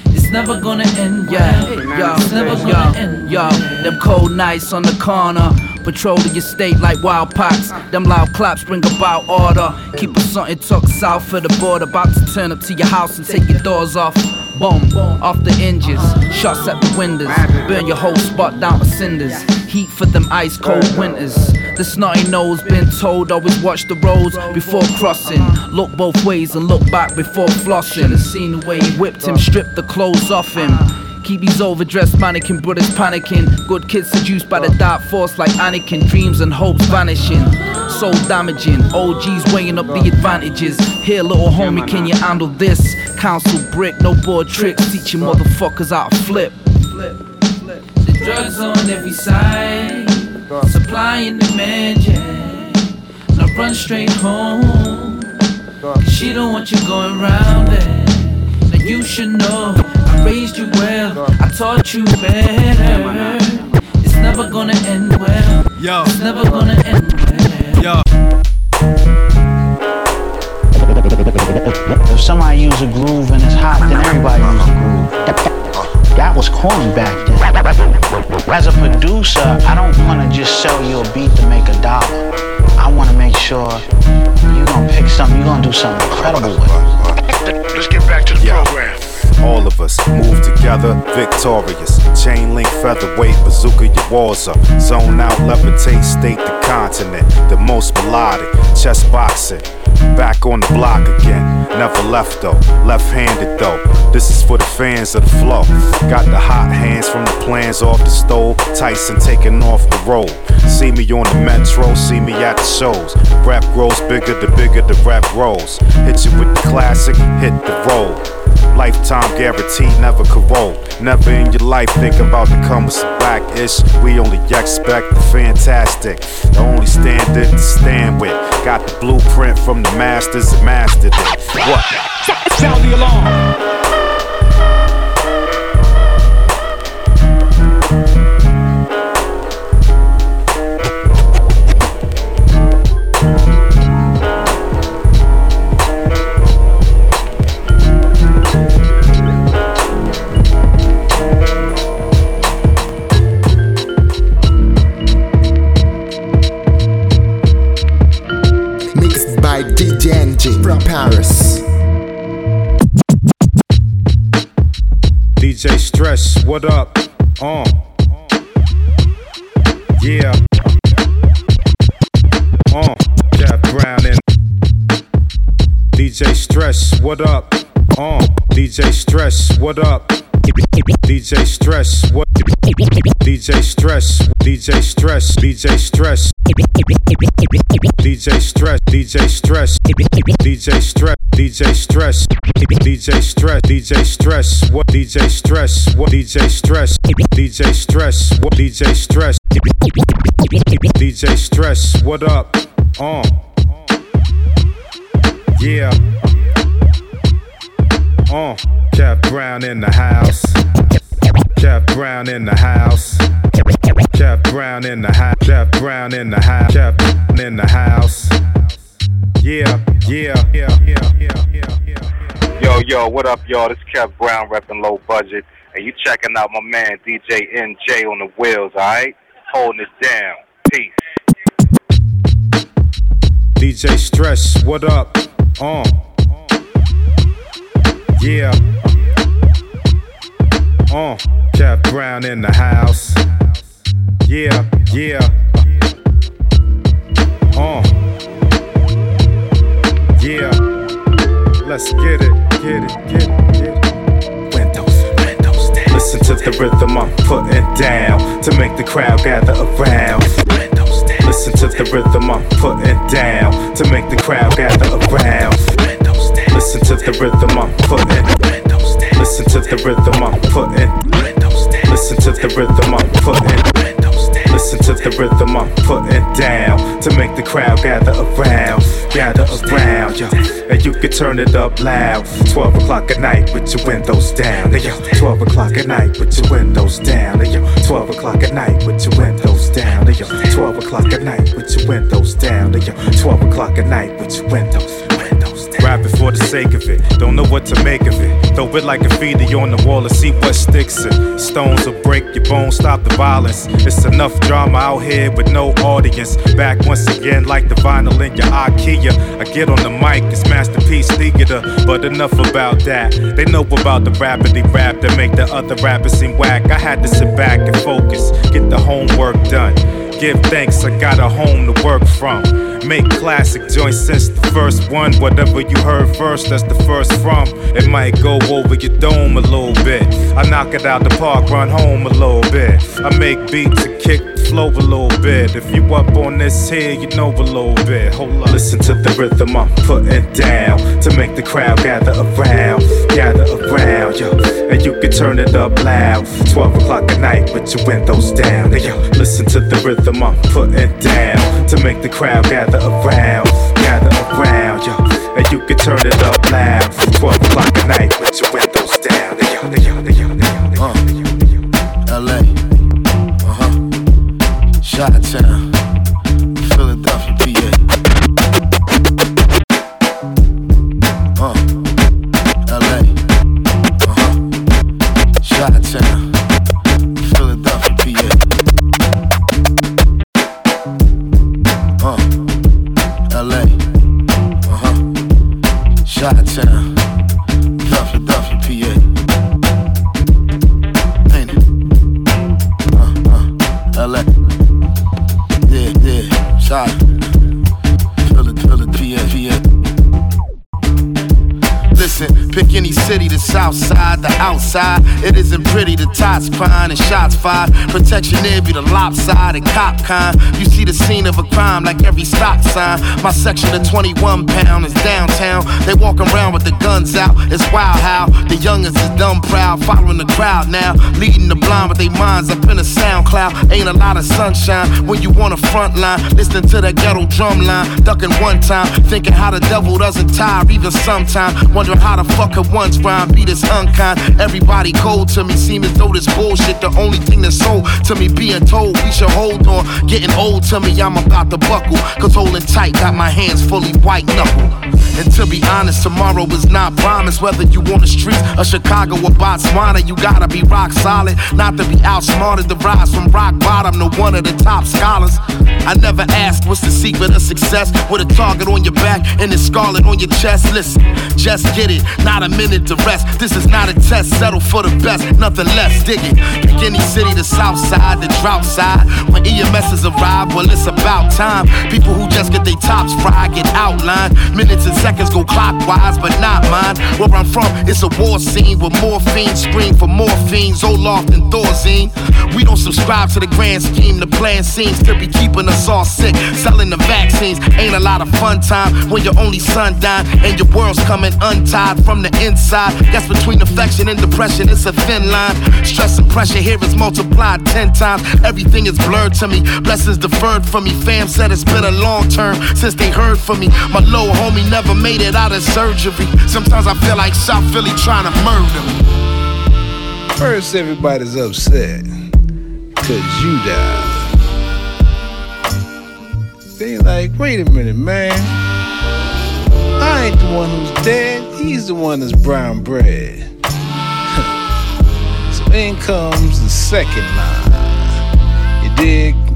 It's never gonna end, yeah. Yo, it's never gonna end, yo. Them cold nights on the corner. Patrol the your state like wild pox. Them loud claps bring about order. Keep us something talk south of the border. About to turn up to your house and take your doors off. Boom, off the hinges. Shots at the windows. Burn your whole spot down to cinders. Heat for them ice cold winters. The snotty nose been told always watch the roads before crossing. Look both ways and look back before flossing. Should've seen the way he whipped him, stripped the clothes off him. Keep these overdressed mannequin brothers panicking. Good kids seduced by the dark force like Anakin. Dreams and hopes vanishing. Soul damaging. OGs weighing up the advantages. Here, little homie, can you handle this? Council brick, no board tricks. Teaching motherfuckers how to flip. flip The drugs on every side. Supply and demand, yeah. Now run straight home. She don't want you going round it. Now you should know I raised you well, I taught you better. It's never gonna end well. Yo. It's never gonna end well. Yo. If somebody use a groove and it's hot, then everybody use a groove. That, that, that was corny back then. As a producer, I don't want to just sell you a beat to make a dollar. I want to make sure you're going to pick something, you're going to do something incredible with it. Let's get back to the program. All of us move together, victorious. Chain link, featherweight, bazooka, your walls up. Zone out, levitate, state the continent. The most melodic, chess boxing. Back on the block again. Never left though, left handed though. This is for the fans of the flow. Got the hot hands from the plans off the stove. Tyson taking off the road. See me on the metro, see me at the shows. Rap grows bigger, the bigger the rap grows. Hit you with the classic, hit the road. Lifetime guaranteed, never corrode. Never in your life think about the come with some black ish. We only expect the fantastic. The only standard to stand with. Got the blueprint from the masters and mastered it. What? Sound the alarm. DJ Stress, what up? Uh. Yeah. Uh. Kev Brown and DJ Stress, what up? Uh. DJ Stress, what up? DJ Stress, what? DJ Stress, DJ Stress, DJ Stress. DJ Stress, DJ Stress, DJ Stress, DJ Stress, DJ Stress, DJ Stress, what DJ Stress, what DJ Stress, DJ Stress, what DJ Stress, DJ Stress, what up? Uh. Yeah. Uh. Kev Brown in the house. Kev Brown in the house. Kev Brown in the house. Kev Brown in the house. Kev Brown in the house. Yeah, yeah, yeah, yeah, yeah, yeah. Yo, yo, what up, y'all? This is Kev Brown repping low budget. And you checking out my man DJ Enjay on the wheels, alright? Holding it down. Peace. DJ Stress, what up? Uh. Yeah. Uh. Kev Brown in the house. Yeah, yeah. Uh. Yeah. Let's get it, get it, get it, get it. Windows, windows down. Listen to the rhythm I'm putting down to make the crowd gather around. Windows down. Listen to the rhythm I'm putting down to make the crowd gather around. Listen to the rhythm I'm putting. Listen to the rhythm I'm putting. Listen to the rhythm I'm putting. Listen to the rhythm I'm putting down to make the crowd gather around, gather around, yo. And you can turn it up loud. 12 o'clock at night with your windows down, yo. 12 o'clock at night with your windows down, yo. 12 o'clock at night with your windows down, yo. 12 o'clock at night with your windows down, yo. 12 o'clock at night with your windows. Rap it for the sake of it. Don't know what to make of it. Throw it like a feeder on the wall and see what sticks it. Stones will break your bones, stop the violence. It's enough drama out here with no audience. Back once again like the vinyl in your IKEA. I get on the mic, it's masterpiece theater. But enough about that. They know about the rapidly rap that make the other rappers seem whack. I had to sit back and focus, get the homework done. Give thanks, I got a home to work from. Make classic joints since the first one. Whatever you heard first, that's the first from. It might go over your dome a little bit. I knock it out the park, run home a little bit. I make beats to kick flow a little bit. If you up on this here, you know a little bit. Hold up. Listen to the rhythm I'm putting down to make the crowd gather around, gather around, yo. And you can turn it up loud. 12 o'clock at night with your windows down. And Yo, listen to the rhythm I'm putting down to make the crowd gather around, gather around, yo. And you can turn it up loud. 12 o'clock at night with your windows down. And Yo, and yo, yo, yo, tots crying and shots fired. Protection there be the lopsided cop kind. You see the scene of a crime like every stop sign. My section of 21 pound is downtown. They walk around with the guns out. It's wild how the youngest is dumb proud, following the crowd now. Leading the blind with their minds up in a sound cloud. Ain't a lot of sunshine when you on the front line. Listening to that ghetto drum line. Ducking one time, thinking how the devil doesn't tire even sometime. Wondering how the fuck could once rhyme be this unkind. Everybody cold to me, seem though this bullshit the only thing that's sold to me. Being told we should hold on. Getting old to me, I'm about to buckle. Cause holding tight, got my hands fully white knuckle. And to be honest, tomorrow is not promised. Whether you on the streets of Chicago or Botswana, you gotta be rock solid. Not to be outsmarted, to rise from rock bottom to one of the top scholars. I never asked what's the secret of success. With a target on your back and a scarlet on your chest. Listen, just get it, not a minute to rest. This is not a test, settle for the best, nothing less. Dig it. Pick any city, the south side, the drought side. When EMSs arrive, well, it's about time. People who just get their tops fried get outlined. Minutes and seconds go clockwise, but not mine. Where I'm from, it's a war scene with morphine scream for morphine, Zoloft and Thorazine. We don't subscribe to the grand scheme. The plan seems to be keeping us all sick. Selling the vaccines ain't a lot of fun time when your only son dying and your world's coming untied from the inside. Guess between affection and depression, it's a thin line. Stress and pressure here is multiplied ten times. Everything is blurred to me. Blessings deferred from me. Fam said it's been a long term since they heard from me. My little homie never made it out of surgery. Sometimes I feel like South Philly trying to murder me. First, everybody's upset. Cause you died. They like, wait a minute, man. I ain't the one who's dead. He's the one that's brown bread. In comes the second line. You dig?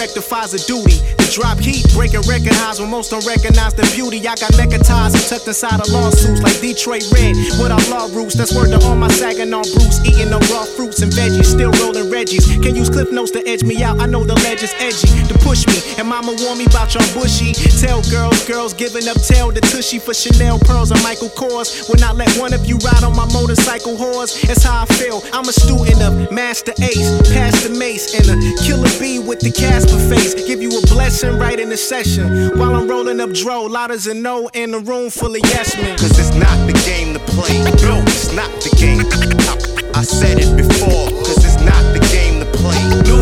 rectifies a duty Drop heat, breaking record highs when most don't recognize the beauty. I got neckties and tucked inside of lawsuits like Detroit Red. With our law roots, that's worth to all my Saginaw on Bruce. Eating the raw fruits and veggies, still rolling Reggie's. Can use clip notes to edge me out. I know the ledge is edgy to push me. And mama warned me about your bushy. Tell girls, girls giving up tail to tushy for Chanel pearls and Michael Kors. When I let one of you ride on my motorcycle horse, that's how I feel. I'm a student of Masta Ace, Pastor Mase, and a killer bee with the Casper face. Give you a blessing sitting right in the session while I'm rolling up dro. Lotters and no in a room full of yes men. Cause it's not the game to play. No, it's not the game. I, I said it before. Cause it's not the game to play. No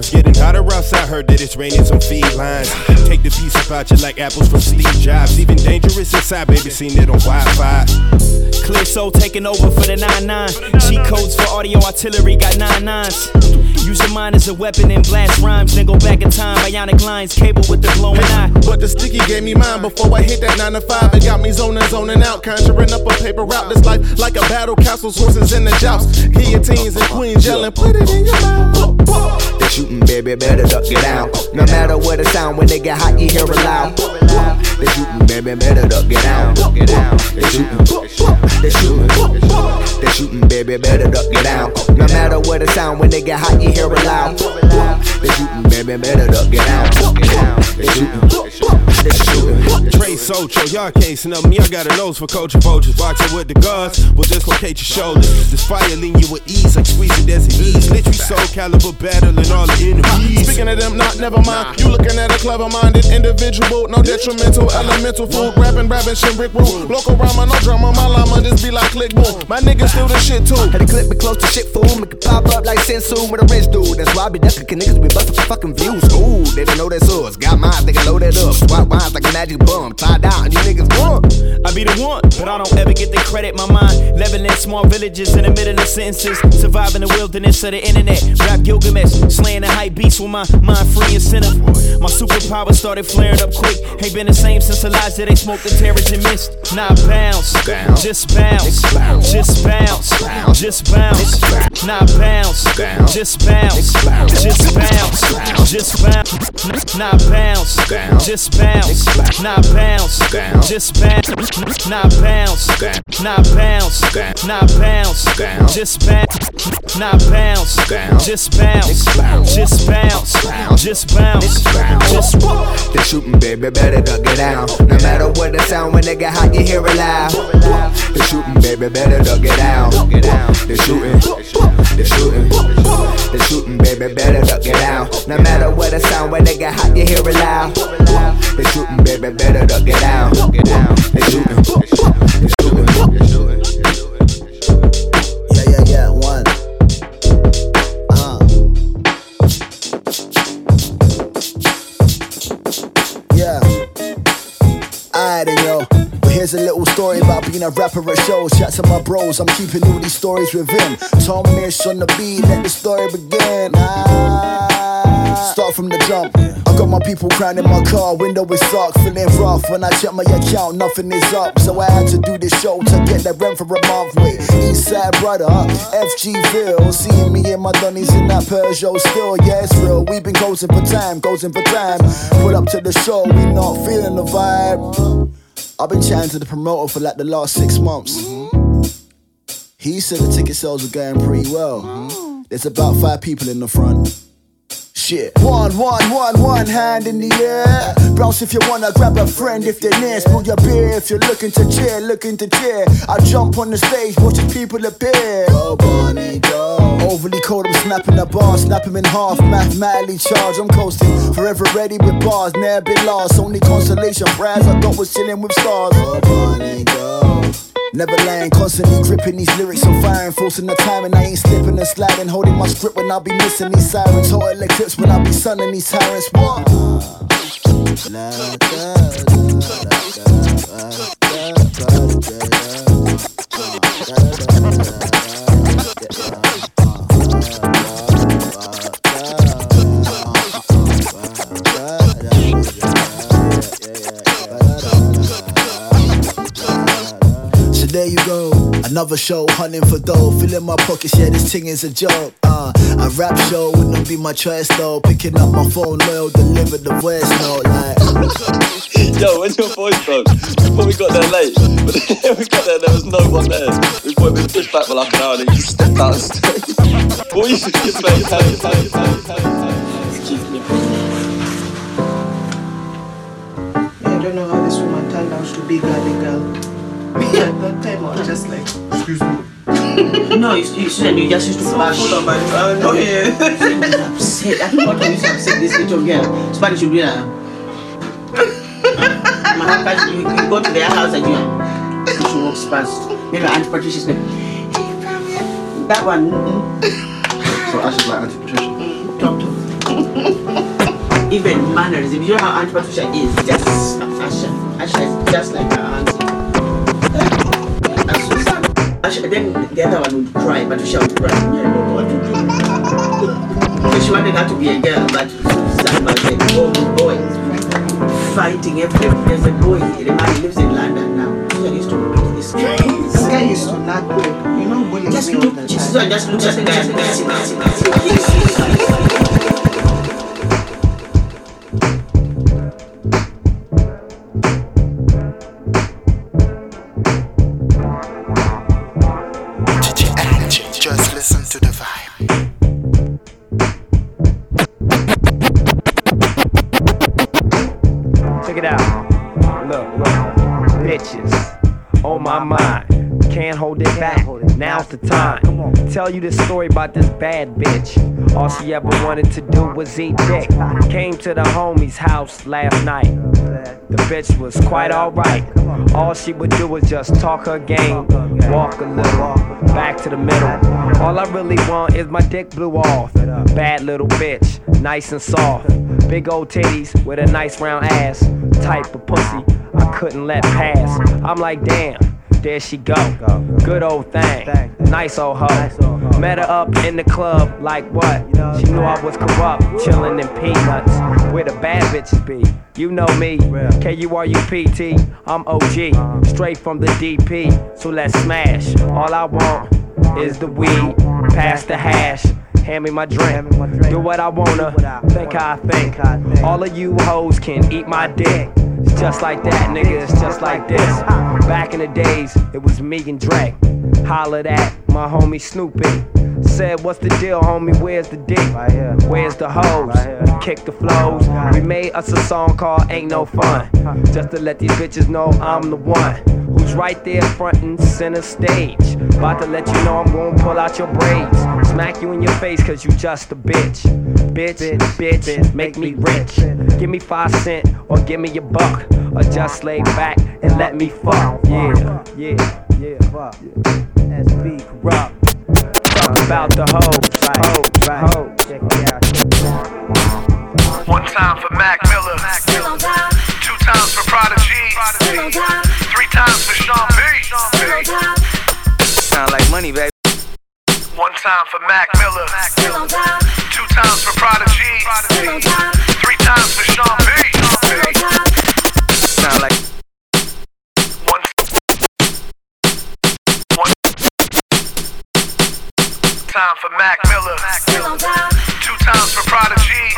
lives. Getting hotter outside, heard that it's raining some felines. Take the piece about you like apples from Steve Jobs. Even dangerous inside, baby, seen it on Wi Fi. Clear soul taking over for the 9-9. Cheat codes for audio artillery got nine nines. Use your mind as a weapon and blast rhymes. Then go back in time. Bionic lines, cable with the glowing eye. But the sticky gave me mine before I hit that 9 to 5. It got me zoning, zoning out. Conjuring up a paper route. This life like a battle, castles, horses in the joust. Guillotines and queens yelling, put it in your mouth. Shooting, baby, better duck it out. No matter what the sound, when they get hot, you hear it loud. They shooting, baby, better duck it out. They shooting, they shooting, they shooting, baby, better duck it out. No matter what the sound, when they get hot, you hear it loud. They shooting, baby, better duck it out. They shooting, they shooting. Trey Socho, y'all can't snub me. I got a nose for culture vultures. Boxing with the guards will dislocate your shoulders. This fire lean you with ease, like squeezing ease. Literally Soulcalibur battling all the enemies. Speaking of them, not never mind. You looking at a clever minded individual, no detrimental, elemental food. Rapping, rapping, shit, brick rule. Local rhymer, no drama, my llama just be like click boom. My niggas still the shit too. Had to clip me close to shit fool, make it pop up like Senzu with a rich dude. That's why I be ducking, niggas be busting for fucking views. Ooh, they don't know that's us. Got mine, they can load it up. Swap wines like a magic bum. Tie down, you niggas gone. I be the one, but I don't ever get the credit. My mind leveling small villages in the middle of sentences. Surviving the wilderness of the internet. Rap Gilgamesh, slaying the hype beats with my mind free and center. My superpower started flaring up quick. Ain't been the same since Elijah. They smoked the terrors and mist. Not bounce, just bounce, just bounce, just bounce. Not bounce, just bounce, just bounce, just bounce. Not bounce, just bounce, not bounce, just bounce, not bounce, not bounce, not bounce, just bounce, not bounce, just bounce, just bounce, just bounce, just They shooting, baby, better duck it down. No matter what the sound, when they get hot, you hear it loud. They shooting, baby, better duck it down. They shooting, they shooting, they shooting, baby, better duck it down. No matter what the sound, when they get hot, you hear it loud. They shooting, baby, better duck it down. They shooting, they shooting. Yeah, yeah, yeah, one. Uh. Yeah. Alright, then, yo. But here's a little story about being a rapper at shows. Shout to my bros, I'm keeping all these stories within. Tom Misch on the beat, let the story begin. Ah. Start from the jump. Got my people crying in my car, window is dark, feeling rough. When I check my account, nothing is up. So I had to do this show to get that rent for a month. Wait, Eastside brother, FGville. Seeing me and my dunnies in that Peugeot still, yeah, it's real. we been closing for time, closing for time. Put up to the show, we not feeling the vibe. I've been chatting to the promoter for like the last six months. He said the ticket sales were going pretty well. There's about five people in the front. Shit. One, one, one, one hand in the air. Bounce if you wanna grab a friend if they're near. Spill your beer if you're looking to cheer, looking to cheer. I jump on the stage, watching people appear. Go, Bonnie, go. Overly cold, I'm snapping a bar, snap him in half. Mathematically charged, I'm coasting. Forever ready with bars, never been lost. Only consolation prize I got was chilling with stars. Go, Bonnie, go. Never lying, constantly gripping these lyrics so firing, forcing the time, and I ain't slipping and sliding, holding my script when I be missing these sirens, total eclipse when I be sunning these tyrants. What? There you go, another show, hunting for dough, filling my pockets, yeah, this thing is a joke. Uh, a rap show wouldn't be my choice though. Picking up my phone, loyal, deliver the voice note, like. *laughs* Yo, when's your voice broke? Before we got there late, *laughs* but then we got there, there was no one there. We thought we'd pushed back for like an hour and then *laughs* you stepped out of stage. what you, Excuse me. I don't know how this woman turned out to be girly girl. Me at that time I was just like, excuse me. No, you, you said you just used to bash. full of it. Uh, no, yeah. upset. I think what you used to upset this little girl. Spanish should be that. My husband, you, you go to their house and you, she walks past. Maybe Auntie Patricia's name. That one. so So Asha's like Aunt Patricia. Talk to. Even mannerism. You know how Aunt Patricia is. Just Asha. Asha is just like her auntie. Then the other one would cry. Patricia would cry. Yeah, no, what to do? So she wanted her to be a girl, but Susan was a oh, boy. Fighting everywhere. There's a boy, the man lives in London now. Susan used to go to this This guy used to not good. You know, bully just look, just looks at the guy Tell you the story about this bad bitch. All she ever wanted to do was eat dick. Came to the homie's house last night. The bitch was quite alright. All she would do was just talk her game, walk a little, back to the middle. All I really want is my dick blew off. Bad little bitch, nice and soft. Big old titties with a nice round ass. Type of pussy I couldn't let pass. I'm like, damn, there she go. Good old thing, nice old hoe. Met her up in the club, like what? She knew I was corrupt, chillin' in peanuts. Where the bad bitches be? You know me, K-U-R-U-P-T, I'm OG, straight from the DP, so let's smash. All I want is the weed, pass the hash. Hand me my drink, do what I wanna, think how I think. All of you hoes can eat my dick. It's just like that, nigga, it's just like this. Back in the days, it was me and Drake. Hollered at my homie Snoopy. Said, what's the deal, homie? Where's the dick? Where's the hoes? Kick the flows. We made us a song called Ain't No Fun. Just to let these bitches know I'm the one who's right there front and center stage. About to let you know I'm gonna pull out your braids. Smack you in your face cause you just a bitch. Bitch, bitch, make me rich. Give me five cent or give me a buck. Or just lay back and let me fuck. Yeah, yeah, yeah, fuck. SB corrupt. Talk about the hoes, hoes, hoes. Check it out. One time for Mac Miller. Two times for Prodigy. Three times for Sean P. Sound like money, baby. One time for Mac Miller. Two times for Prodigy. Three times for Sean P. Sound like Time for Mac Miller. Two times for Prodigy.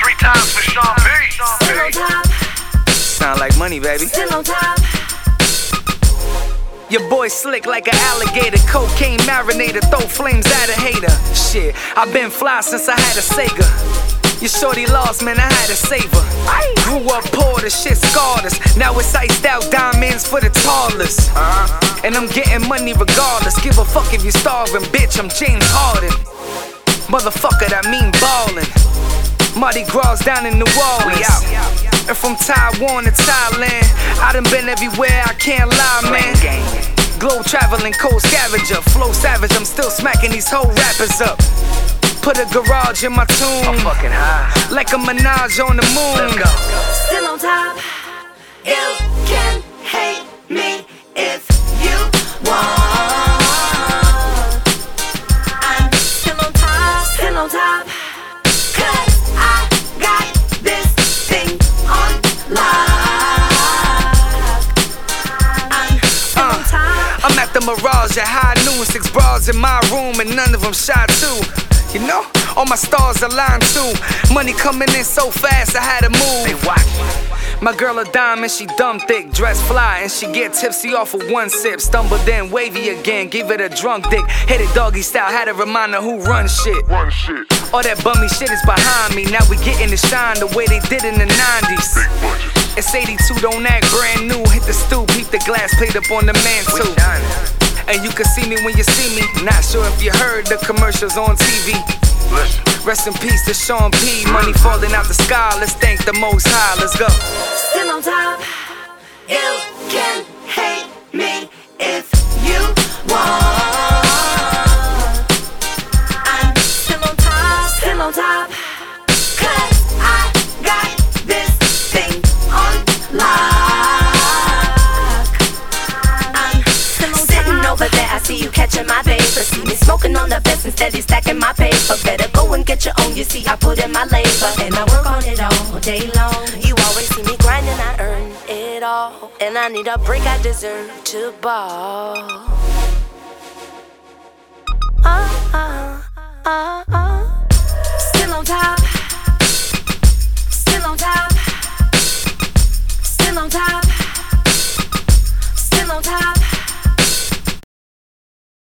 Three times for Sean P. sound like money, baby. Still on time. Your boy slick like an alligator, cocaine marinator, throw flames at a hater. Shit, I've been fly since I had a Sega. Your shorty lost, man, I had to save her. Grew up poor, the shit scarred us. Now it's iced out diamonds for the tallest. And I'm getting money regardless. Give a fuck if you starving, bitch. I'm James Harden. Motherfucker, that mean ballin'. Mardi Gras down in New Orleans. And from Taiwan to Thailand, I done been everywhere, I can't lie, man. Globe traveling, cold scavenger, flow savage, I'm still smacking these whole rappers up. Put a garage in my tomb, I'm fucking high. like a Minaj on the moon. Still on top. You can hate me if you want. I'm still on top. Still on top. Cause I got this thing on lock. I'm still on uh, top. I'm at the Mirage at high noon, six bras in my room, and none of them shot too. You know, all my stars aligned too. Money coming in so fast, I had to move. My girl a diamond, she dumb thick, dress fly, and she get tipsy off of one sip. Stumble then wavy again, give it a drunk dick. Hit it doggy style, had to remind her who run shit. Run shit. All that bummy shit is behind me. Now we getting to shine the way they did in the 90s. It's 82, don't act brand new. Hit the stoop, heat the glass plate up on the mantle. And you can see me when you see me. Not sure if you heard the commercials on TV. Rest in peace to Sean P. Money falling out the sky. Let's thank the Most High. Let's go. Still on top. You can hate me if you want. catching my vapor. See me smoking on the best and steady stacking my paper. Better go and get your own. You see, I put in my labor and I work on it all day long. You always see me grinding, I earn it all. And I need a break, I deserve to ball. Oh, oh, oh. Still on top. Still on top. Still on top. Still on top